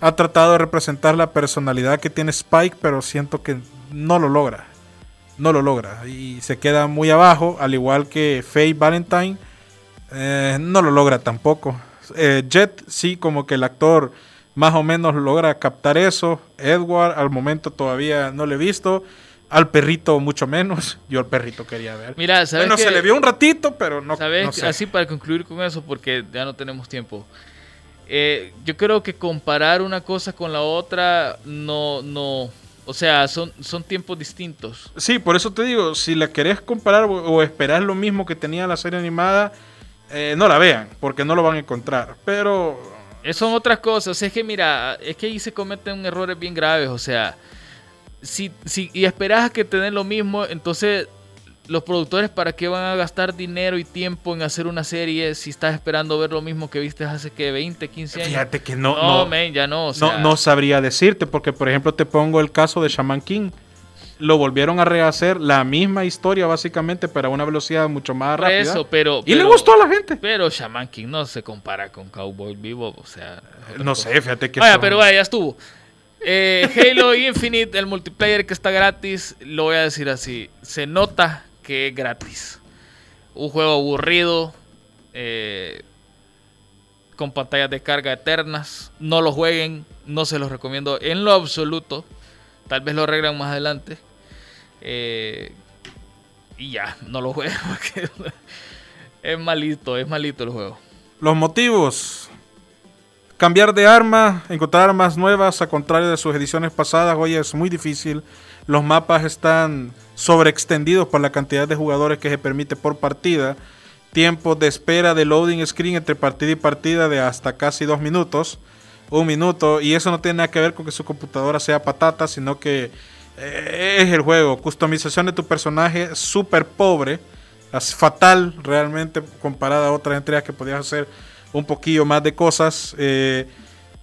ha tratado de representar la personalidad que tiene Spike, pero siento que no lo logra. No lo logra. Y se queda muy abajo, al igual que Faye Valentine. eh, no lo logra tampoco. Eh, Jet, sí, como que el actor más o menos logra captar eso. Edward, al momento todavía no lo he visto. Al perrito, mucho menos. Yo al perrito quería ver. Mira, ¿sabes Bueno, se le vio un ratito, pero no, ¿Sabes? no sé. Así para concluir con eso, porque ya no tenemos tiempo. Eh, yo creo que comparar una cosa con la otra no, no, o sea, son, son tiempos distintos. Sí, por eso te digo, si la querés comparar o, o esperar lo mismo que tenía la serie animada, eh, no la vean, porque no lo van a encontrar. Pero Eh, Son otras cosas. Es que mira, es que ahí se cometen errores bien graves. O sea, si, si y esperas a que te den lo mismo, entonces los productores para qué van a gastar dinero y tiempo en hacer una serie si estás esperando ver lo mismo que viste hace que 20, 15 años. fíjate que no, no, no, men, ya no. o no, sea, no sabría decirte, porque por ejemplo te pongo el caso de Shaman King. Lo volvieron a rehacer la misma historia básicamente, pero a una velocidad mucho más rápida. eso, pero, y le gustó a la gente. Pero Shaman King no se compara con Cowboy Vivo, o sea. No cosa. sé, fíjate que... Vaya, son- pero vaya, ya estuvo. Eh, Halo Infinite, el multiplayer que está gratis, lo voy a decir así. Se nota que es gratis. Un juego aburrido, eh, con pantallas de carga eternas. No lo jueguen, no se los recomiendo en lo absoluto. Tal vez lo arreglan más adelante. Eh, y ya, no lo jueguen es malito, es malito el juego. Los motivos. Cambiar de arma, encontrar armas nuevas, a contrario de sus ediciones pasadas, hoy es muy difícil. Los mapas están sobreextendidos por la cantidad de jugadores que se permite por partida. Tiempos de espera de loading screen entre partida y partida de hasta casi dos minutos. Un minuto. Y eso no tiene nada que ver con que su computadora sea patata, sino que eh, es el juego. Customización de tu personaje súper pobre. Fatal realmente comparada a otras entregas que podías hacer un poquillo más de cosas. Eh,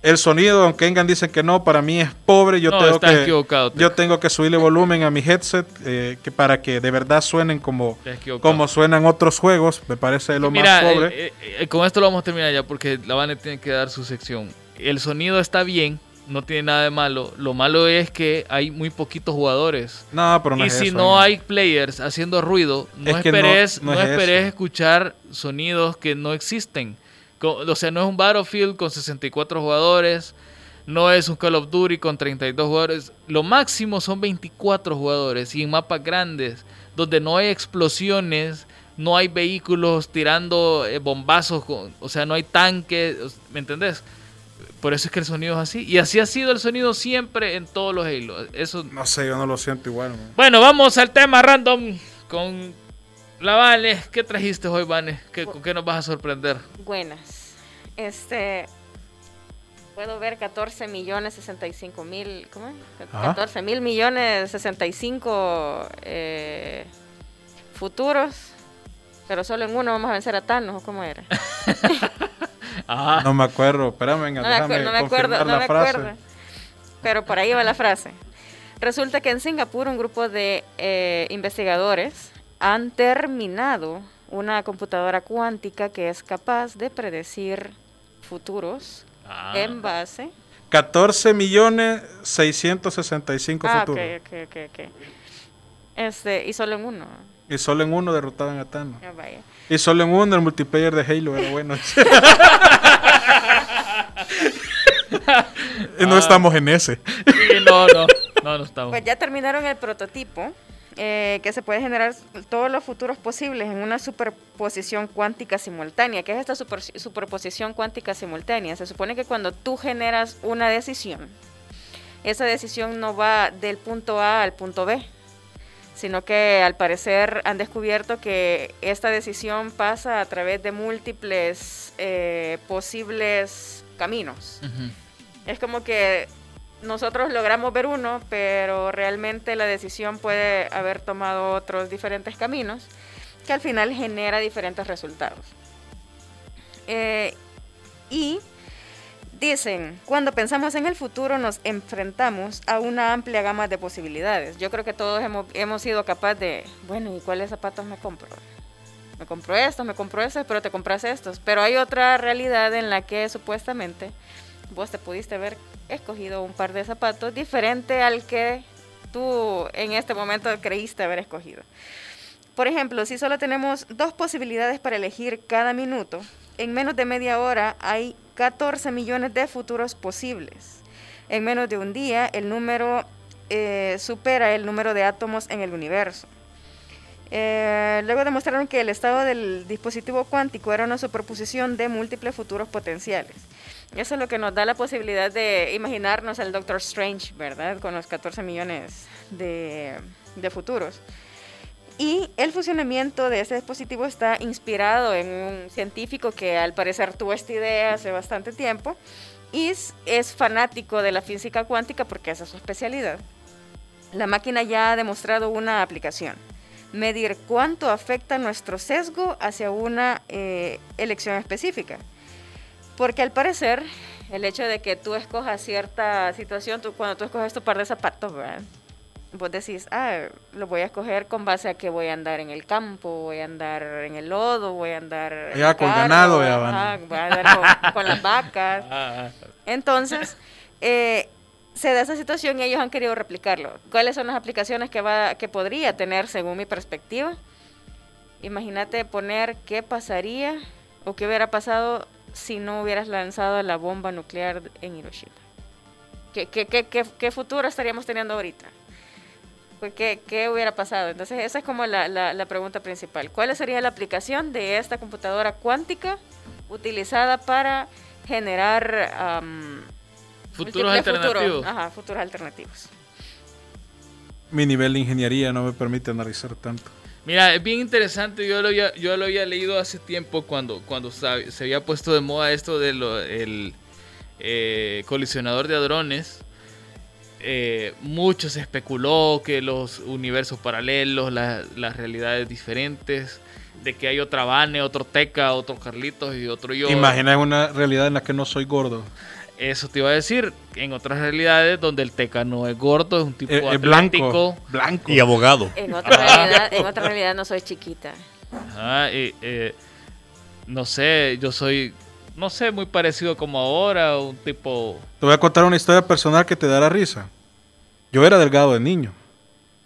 el sonido, aunque Engan dicen que no, para mí es pobre. Yo No, tengo que equivocado, yo tengo que subirle volumen a mi headset eh, que para que de verdad suenen como como suenan otros juegos. Me parece lo Mira, más pobre. eh, eh, eh, con esto lo vamos a terminar ya porque la banda tiene que dar su sección. El sonido está bien, no tiene nada de malo. Lo malo es que hay muy poquitos jugadores. no, pero no y es si eso, no hay players haciendo ruido, no Es que no- esperes, no no, es esperes escuchar sonidos que no existen. O sea, no es un Battlefield con 64 jugadores, no es un Call of Duty con 32 jugadores. Lo máximo son 24 jugadores y en mapas grandes, donde no hay explosiones, no hay vehículos tirando eh, bombazos, o sea, no hay tanques, ¿me entendés? Por eso es que el sonido es así. Y así ha sido el sonido siempre en todos los Halo. Eso No sé, yo no lo siento igual. man. bueno, vamos al tema random con la Vane. ¿Qué trajiste hoy, Vane? ¿Qué, ¿Con qué nos vas a sorprender? Buenas. Este. puedo ver 14 millones 65 mil, ¿cómo es? Ajá. 14 mil millones 65 eh, futuros, pero solo en uno vamos a vencer a Thanos, ¿o cómo era? Ajá. No me acuerdo, espérame, venga, No me, déjame acuer- no me acuerdo, confirmar no la me frase. acuerdo. Pero por ahí va la frase. Resulta que en Singapur un grupo de eh, investigadores han terminado una computadora cuántica que es capaz de predecir futuros Ah. en base 14 millones 665 Ah, ok, futuros. ok, ok, ok. Este, y solo en uno. Y solo en uno derrotaban a Thanos. Ah, vaya. Y solo en uno el multiplayer de Halo era bueno. y no Ah. estamos en ese. Sí, no, no, no, no estamos. Pues ya terminaron el prototipo, eh, que se puede generar todos los futuros posibles en una superposición cuántica simultánea. ¿Qué es esta super- superposición cuántica simultánea? Se supone que cuando tú generas una decisión, esa decisión no va del punto A al punto B, sino que al parecer han descubierto que esta decisión pasa a través de múltiples eh, posibles caminos. Es como que nosotros logramos ver uno, pero realmente la decisión puede haber tomado otros diferentes caminos que al final genera diferentes resultados. Eh, y dicen, cuando pensamos en el futuro nos enfrentamos a una amplia gama de posibilidades. Yo creo que todos hemos, sido capaces de, bueno, ¿y cuáles zapatos me compro? Me compro estos, me compro estos, pero te compras estos. Pero hay otra realidad en la que supuestamente vos te pudiste haber escogido un par de zapatos diferente al que tú en este momento creíste haber escogido. Por ejemplo, si solo tenemos dos posibilidades para elegir cada minuto, en menos de media hora hay 14 millones de futuros posibles. En menos de un día, el número eh, supera el número de átomos en el universo. Eh, luego demostraron que el estado del dispositivo cuántico era una superposición de múltiples futuros potenciales. Eso es lo que nos da la posibilidad de imaginarnos al Doctor Strange, ¿verdad? Con los 14 millones de, de futuros. Y el funcionamiento de ese dispositivo está inspirado en un científico que al parecer tuvo esta idea hace bastante tiempo y es, es fanático de la física cuántica porque esa es su especialidad. La máquina ya ha demostrado una aplicación, medir cuánto afecta nuestro sesgo hacia una eh, elección específica. Porque al parecer, el hecho de que tú escojas cierta situación, tú, cuando tú escoges tu par de zapatos, ¿verdad? vos decís, ah, lo voy a escoger con base a que voy a andar en el campo, voy a andar en el lodo, voy a andar Ya, con carro, ganado, ya van. ajá, voy a andar con, con las vacas. Ah, Entonces, eh, se da esa situación y ellos han querido replicarlo. ¿Cuáles son las aplicaciones que, va, que podría tener según mi perspectiva? Imagínate poner qué pasaría o qué hubiera pasado si no hubieras lanzado la bomba nuclear en Hiroshima. ¿Qué, qué, qué, qué, qué futuro estaríamos teniendo ahorita? ¿Qué, ¿Qué hubiera pasado? Entonces esa es como la, la, la pregunta principal. ¿Cuál sería la aplicación de esta computadora cuántica utilizada para generar Futuros alternativos. Ajá, futuros alternativos. Mi nivel de ingeniería no me permite analizar tanto. Mira, es bien interesante. Yo lo había, yo lo había leído hace tiempo cuando, cuando se había puesto de moda esto del eh, colisionador de hadrones. Eh, mucho se especuló que los universos paralelos, la- las realidades diferentes, de que hay otra Vane, otro Teca, otro Carlitos y otro yo. Imagina una realidad en la que no soy gordo. Eso te iba a decir. En otras realidades donde el Teca no es gordo, es un tipo es blanco. Y abogado. En otra realidad, en otra realidad no soy chiquita. Ajá, y, eh, no sé, yo soy, no sé, muy parecido como ahora, un tipo... Te voy a contar una historia personal que te dará risa. Yo era delgado de niño,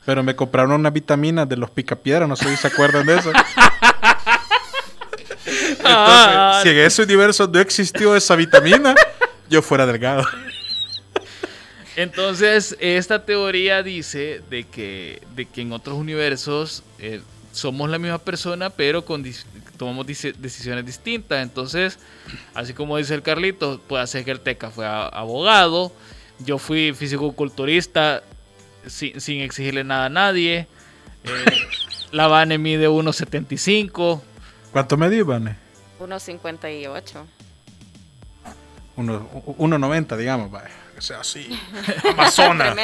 pero me compraron unas vitaminas de los picapiedras, no sé si se acuerdan de eso. Entonces, Ah. si en ese universo no existió esa vitamina, yo fuera delgado. Entonces, esta teoría dice de que, de que en otros universos eh, somos la misma persona, pero con tomamos decisiones distintas. Entonces, así como dice el Carlito, puede ser que el Teca fue abogado, yo fui físico-culturista sin, sin exigirle nada a nadie. eh, la Vane mide 1.75. ¿Cuánto me di, Vane? Unos 58. Uno- 1.90, digamos, vaya, que sea así. Amazonas.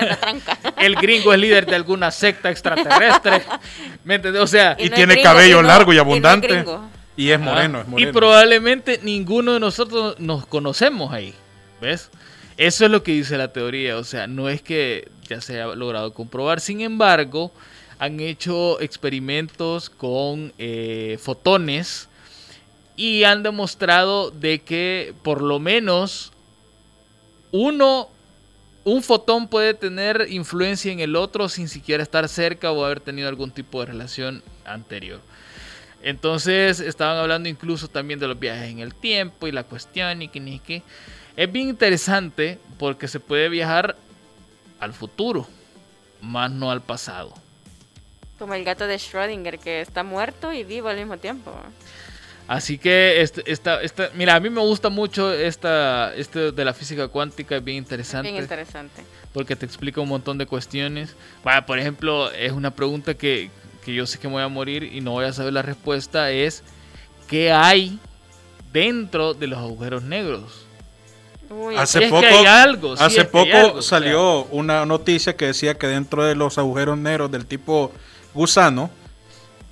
El gringo es líder de alguna secta extraterrestre. ¿Me entiendes? O sea, y Y no es tiene gringo, cabello no- largo y y no es abundante. Y es moreno, Ah, es moreno. Y probablemente ninguno de nosotros nos conocemos ahí. ¿Ves? Eso es lo que dice la teoría. O sea, no es que ya se haya logrado comprobar. Sin embargo, han hecho experimentos con eh, fotones y han demostrado de que por lo menos uno, un fotón puede tener influencia en el otro sin siquiera estar cerca o haber tenido algún tipo de relación anterior. Entonces estaban hablando incluso también de los viajes en el tiempo y la cuestión y que ni que. Es bien interesante porque se puede viajar al futuro, más no al pasado. Como el gato de Schrödinger que está muerto y vivo al mismo tiempo. Así que este, esta, esta, mira, a mí me gusta mucho esta, este de la física cuántica, es bien interesante. Bien interesante. porque te explica un montón de cuestiones. Por ejemplo, es una pregunta que, que yo sé que me voy a morir y no voy a saber la respuesta, es ¿qué hay dentro de los agujeros negros? Uy, Hace Si es que poco, hay algo, hace poco algo, salió una noticia que decía que dentro de los agujeros negros del tipo gusano,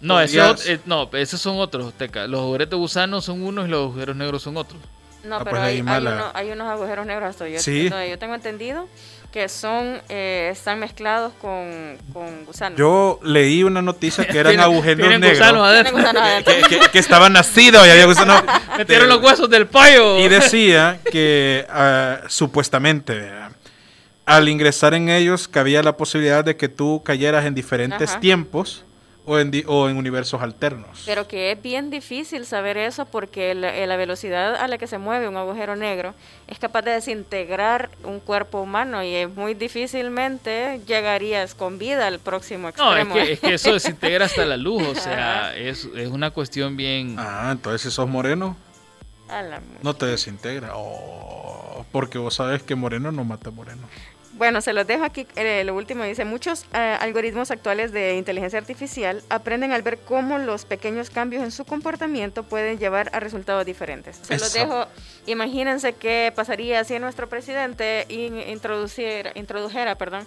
No, ot- eh, no, esos son otros, Teca. Los agujeros de gusano son unos y los agujeros negros son otros. No, Ah, pero pues hay, hay, mala. uno- hay unos agujeros negros hasta yo, Sí. no, yo tengo entendido que son eh, están mezclados con, con gusanos. yo leí una noticia que eran agujeros negros gusanos adentro. gusanos adentro. que, que- que estaban nacidos y había gusanos. Metieron los huesos del payo. Y decía que ah, supuestamente ¿verdad? al ingresar en ellos cabía la posibilidad de que tú cayeras en diferentes Ajá. tiempos o en, di- o en universos alternos. Pero que es bien difícil saber eso porque la, eh, la velocidad a la que se mueve un agujero negro es capaz de desintegrar un cuerpo humano y es muy difícilmente llegarías con vida al próximo No, es extremo. que, es que eso desintegra hasta la luz, o sea, es, es una cuestión bien... Ah, entonces si sos moreno, A la mu- no te desintegra. Oh, porque vos sabes que moreno no mata moreno. Bueno, se los dejo aquí. eh, lo último dice, muchos eh, algoritmos actuales de inteligencia artificial aprenden al ver cómo los pequeños cambios en su comportamiento pueden llevar a resultados diferentes. Se los dejo, imagínense qué pasaría si nuestro presidente in- introduciera, introdujera, perdón,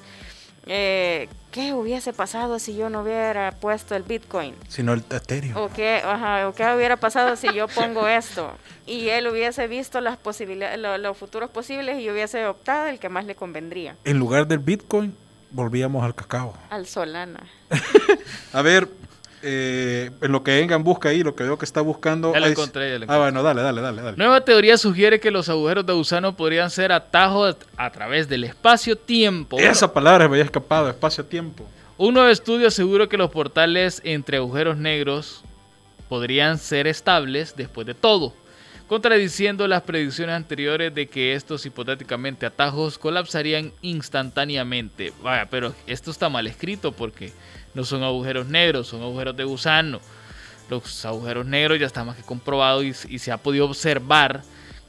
eh, qué hubiese pasado si yo no hubiera puesto el Bitcoin. Sino el Ethereum. O qué, ajá, o qué hubiera pasado si yo pongo esto y él hubiese visto las posibilidades, lo- los futuros posibles y hubiese optado el que más le convendría. En lugar del Bitcoin, volvíamos al cacao. Al Solana. A ver, eh, en lo que vengan busca ahí, lo que veo que está buscando. Ya lo es- encontré, ya lo Ah, bueno, dale, dale, dale. dale. Nueva teoría sugiere que los agujeros de gusano podrían ser atajos a través del espacio-tiempo. Esa palabra me había escapado, espacio-tiempo. Un nuevo estudio asegura que los portales entre agujeros negros podrían ser estables después de todo, contradiciendo las predicciones anteriores de que estos hipotéticamente atajos colapsarían instantáneamente. Vaya, pero esto está mal escrito porque no son agujeros negros, son agujeros de gusano. Los agujeros negros ya está más que comprobado y, y se ha podido observar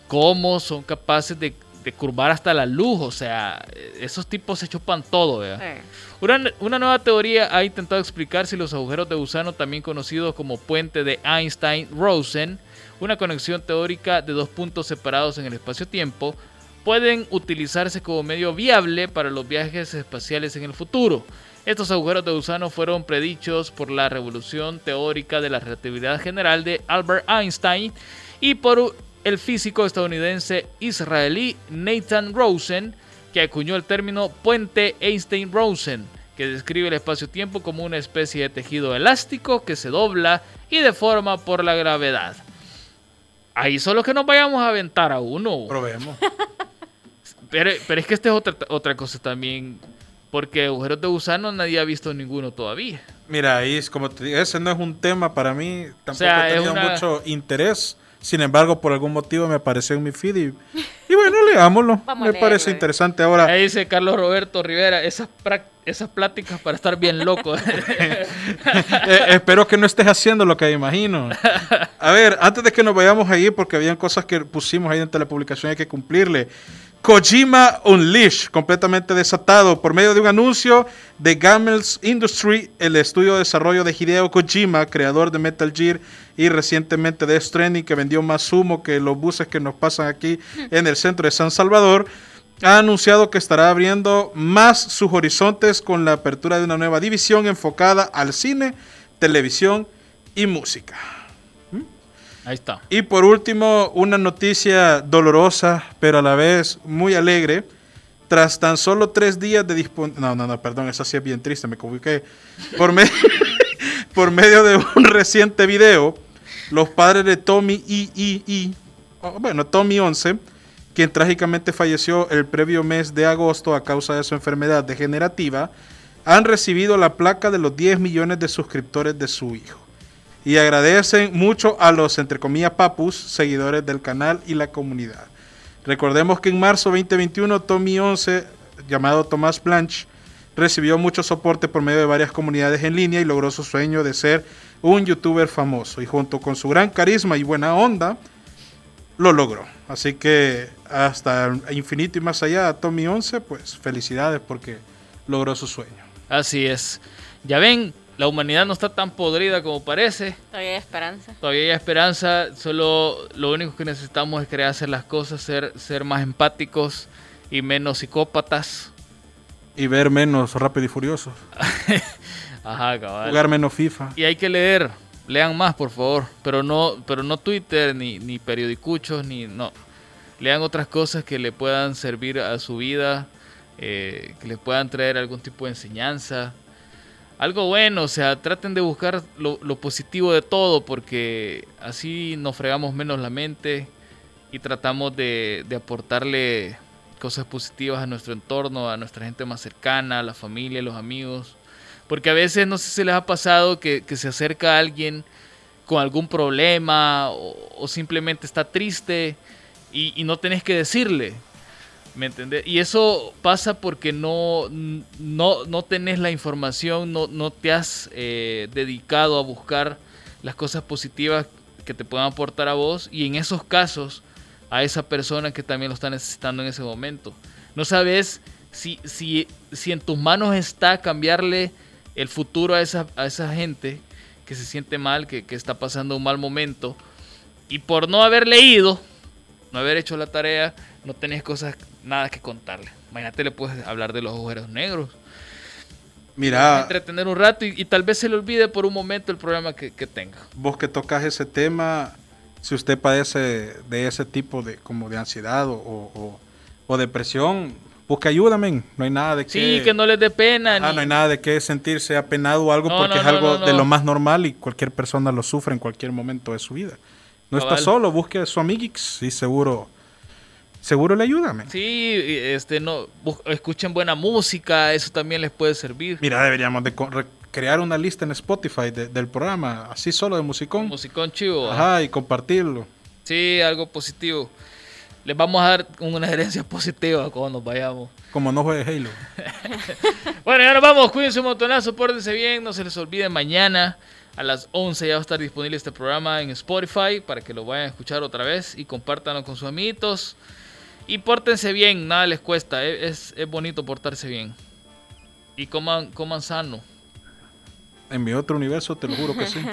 cómo son capaces de, de curvar hasta la luz. O sea, esos tipos se chupan todo, ¿verdad? Sí. Una, una nueva teoría ha intentado explicar si los agujeros de gusano, también conocidos como puente de Einstein-Rosen, una conexión teórica de dos puntos separados en el espacio-tiempo, pueden utilizarse como medio viable para los viajes espaciales en el futuro. Estos agujeros de gusano fueron predichos por la revolución teórica de la relatividad general de Albert Einstein y por el físico estadounidense israelí Nathan Rosen, que acuñó el término puente Einstein-Rosen, que describe el espacio-tiempo como una especie de tejido elástico que se dobla y deforma por la gravedad. Ahí solo que nos vayamos a aventar a uno. Probemos. Pero, pero es que esta es otra, otra cosa también. Porque agujeros de gusano nadie ha visto ninguno todavía. Mira, ahí es como te digo, ese no es un tema para mí, tampoco sea, he tenido una- mucho interés. Sin embargo, por algún motivo me apareció en mi feed y, y bueno, leámoslo. Vamos me parece leerlo. interesante. Ahora, Ahí dice Carlos Roberto Rivera, esas, esas pláticas para estar bien loco. Eh, espero que no estés haciendo lo que imagino. A ver, antes de que nos vayamos ahí, porque habían cosas que pusimos ahí dentro de la publicación, hay que cumplirle. Kojima Unleashed, completamente desatado por medio de un anuncio de Gamels Industry, el estudio de desarrollo de Hideo Kojima, creador de Metal Gear y recientemente de Stranding, que vendió más humo que los buses que nos pasan aquí en el centro de San Salvador, ha anunciado que estará abriendo más sus horizontes con la apertura de una nueva división enfocada al cine, televisión y música. Ahí está. Y por último, una noticia dolorosa, pero a la vez muy alegre. Tras tan solo tres días de disponibilidad... No, no, no, perdón, esa sí es bien triste, me equivoqué. Por, me- por medio de un reciente video, los padres de Tommy y, y, y- bueno, Tommy 11, quien trágicamente falleció el previo mes de agosto a causa de su enfermedad degenerativa, han recibido la placa de los 10 millones de suscriptores de su hijo y agradecen mucho a los, entre comillas, papus, seguidores del canal y la comunidad. Recordemos que en marzo 2021, Tommy 11, llamado Tomás Blanche, recibió mucho soporte por medio de varias comunidades en línea y logró su sueño de ser un youtuber famoso. Y junto con su gran carisma y buena onda, lo logró. Así que hasta infinito y más allá, Tommy 11, pues felicidades porque logró su sueño. Así es. Ya ven, la humanidad no está tan podrida como parece. Todavía hay esperanza. Todavía hay esperanza. Solo lo único que necesitamos es querer hacer las cosas, ser, ser más empáticos y menos psicópatas. Y ver menos Rápido y Furioso. Ajá, cabal. Jugar menos FIFA. Y hay que leer. Lean más, por favor. Pero no, pero no Twitter, ni, ni periodicuchos, ni. No. Lean otras cosas que le puedan servir a su vida. eh, que les puedan traer algún tipo de enseñanza. Algo bueno, o sea, traten de buscar lo, positivo de todo, porque así nos fregamos menos la mente y tratamos de, aportarle cosas positivas a nuestro entorno, a nuestra gente más cercana, a la familia, a los amigos. Porque a veces no sé si les ha pasado que, se acerca a alguien con algún problema o, o simplemente está triste y, y no tenés que decirle. ¿Me entendés? Y eso pasa porque no, no, no tenés la información, no, no te has eh, dedicado a buscar las cosas positivas que te puedan aportar a vos y en esos casos a esa persona que también lo está necesitando en ese momento. No sabes si, si, si en tus manos está cambiarle el futuro a esa, a esa gente que se siente mal, que, que está pasando un mal momento y por no haber leído, no haber hecho la tarea, no tenés cosas, nada que contarle. Imagínate, le puedes hablar de los agujeros negros. Mira, Entretener un rato y, y tal vez se le olvide por un momento el problema que, que tenga. vos que tocas ese tema, si usted padece de ese tipo de como de ansiedad o, o- o- depresión, busque ayuda, men. No hay nada de que Sí, que no les dé pena. Ah, ni- no hay nada de que sentirse apenado o algo No, porque no, es algo no, de lo más normal y cualquier persona lo sufre en cualquier momento de su vida. No está Cabal. solo, busque a su amiguix y seguro seguro le ayuda, men. Sí, y, este, no, escuchen buena música, eso también les puede servir. Mira, deberíamos de crear una lista en Spotify de- del programa, así solo de musicón. Musicón chivo. ajá. Ajá, y compartirlo. Sí, algo positivo. Les vamos a dar una herencia positiva cuando nos vayamos. Como no juegue Halo. Bueno, ya nos vamos. Cuídense un montonazo, pórtense bien. No se les olvide mañana a las 11 ya va a estar disponible este programa en Spotify para que lo vayan a escuchar otra vez y compártanlo con sus amiguitos. Y pórtense bien, nada les cuesta. e- Es, es bonito portarse bien. Y coman, coman sano. En mi otro universo, te lo juro que sí.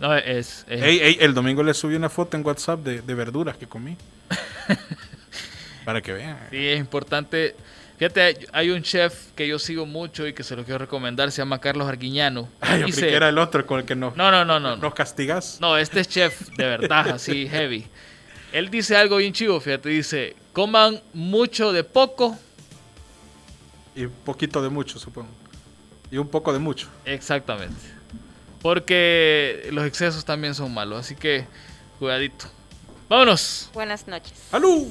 No, es, es- Ey, ey, el domingo le subí una foto en WhatsApp de, de verduras que comí. Para que vean. Sí, es importante. Fíjate, hay- un chef que yo sigo mucho y que se lo quiero recomendar, se llama Carlos Arguiñano. Ay, yo Dice- creí que era el otro con el que nos, No, no, no, no. no. nos castigas. No, este es chef de verdad, así heavy. Él dice algo bien chivo, fíjate, dice, coman mucho de poco. Y un poquito de mucho, supongo. Y un poco de mucho. Exactamente. Porque los excesos también son malos, así que cuidadito. Vámonos. Buenas noches. ¡Alú!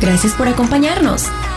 Gracias por acompañarnos.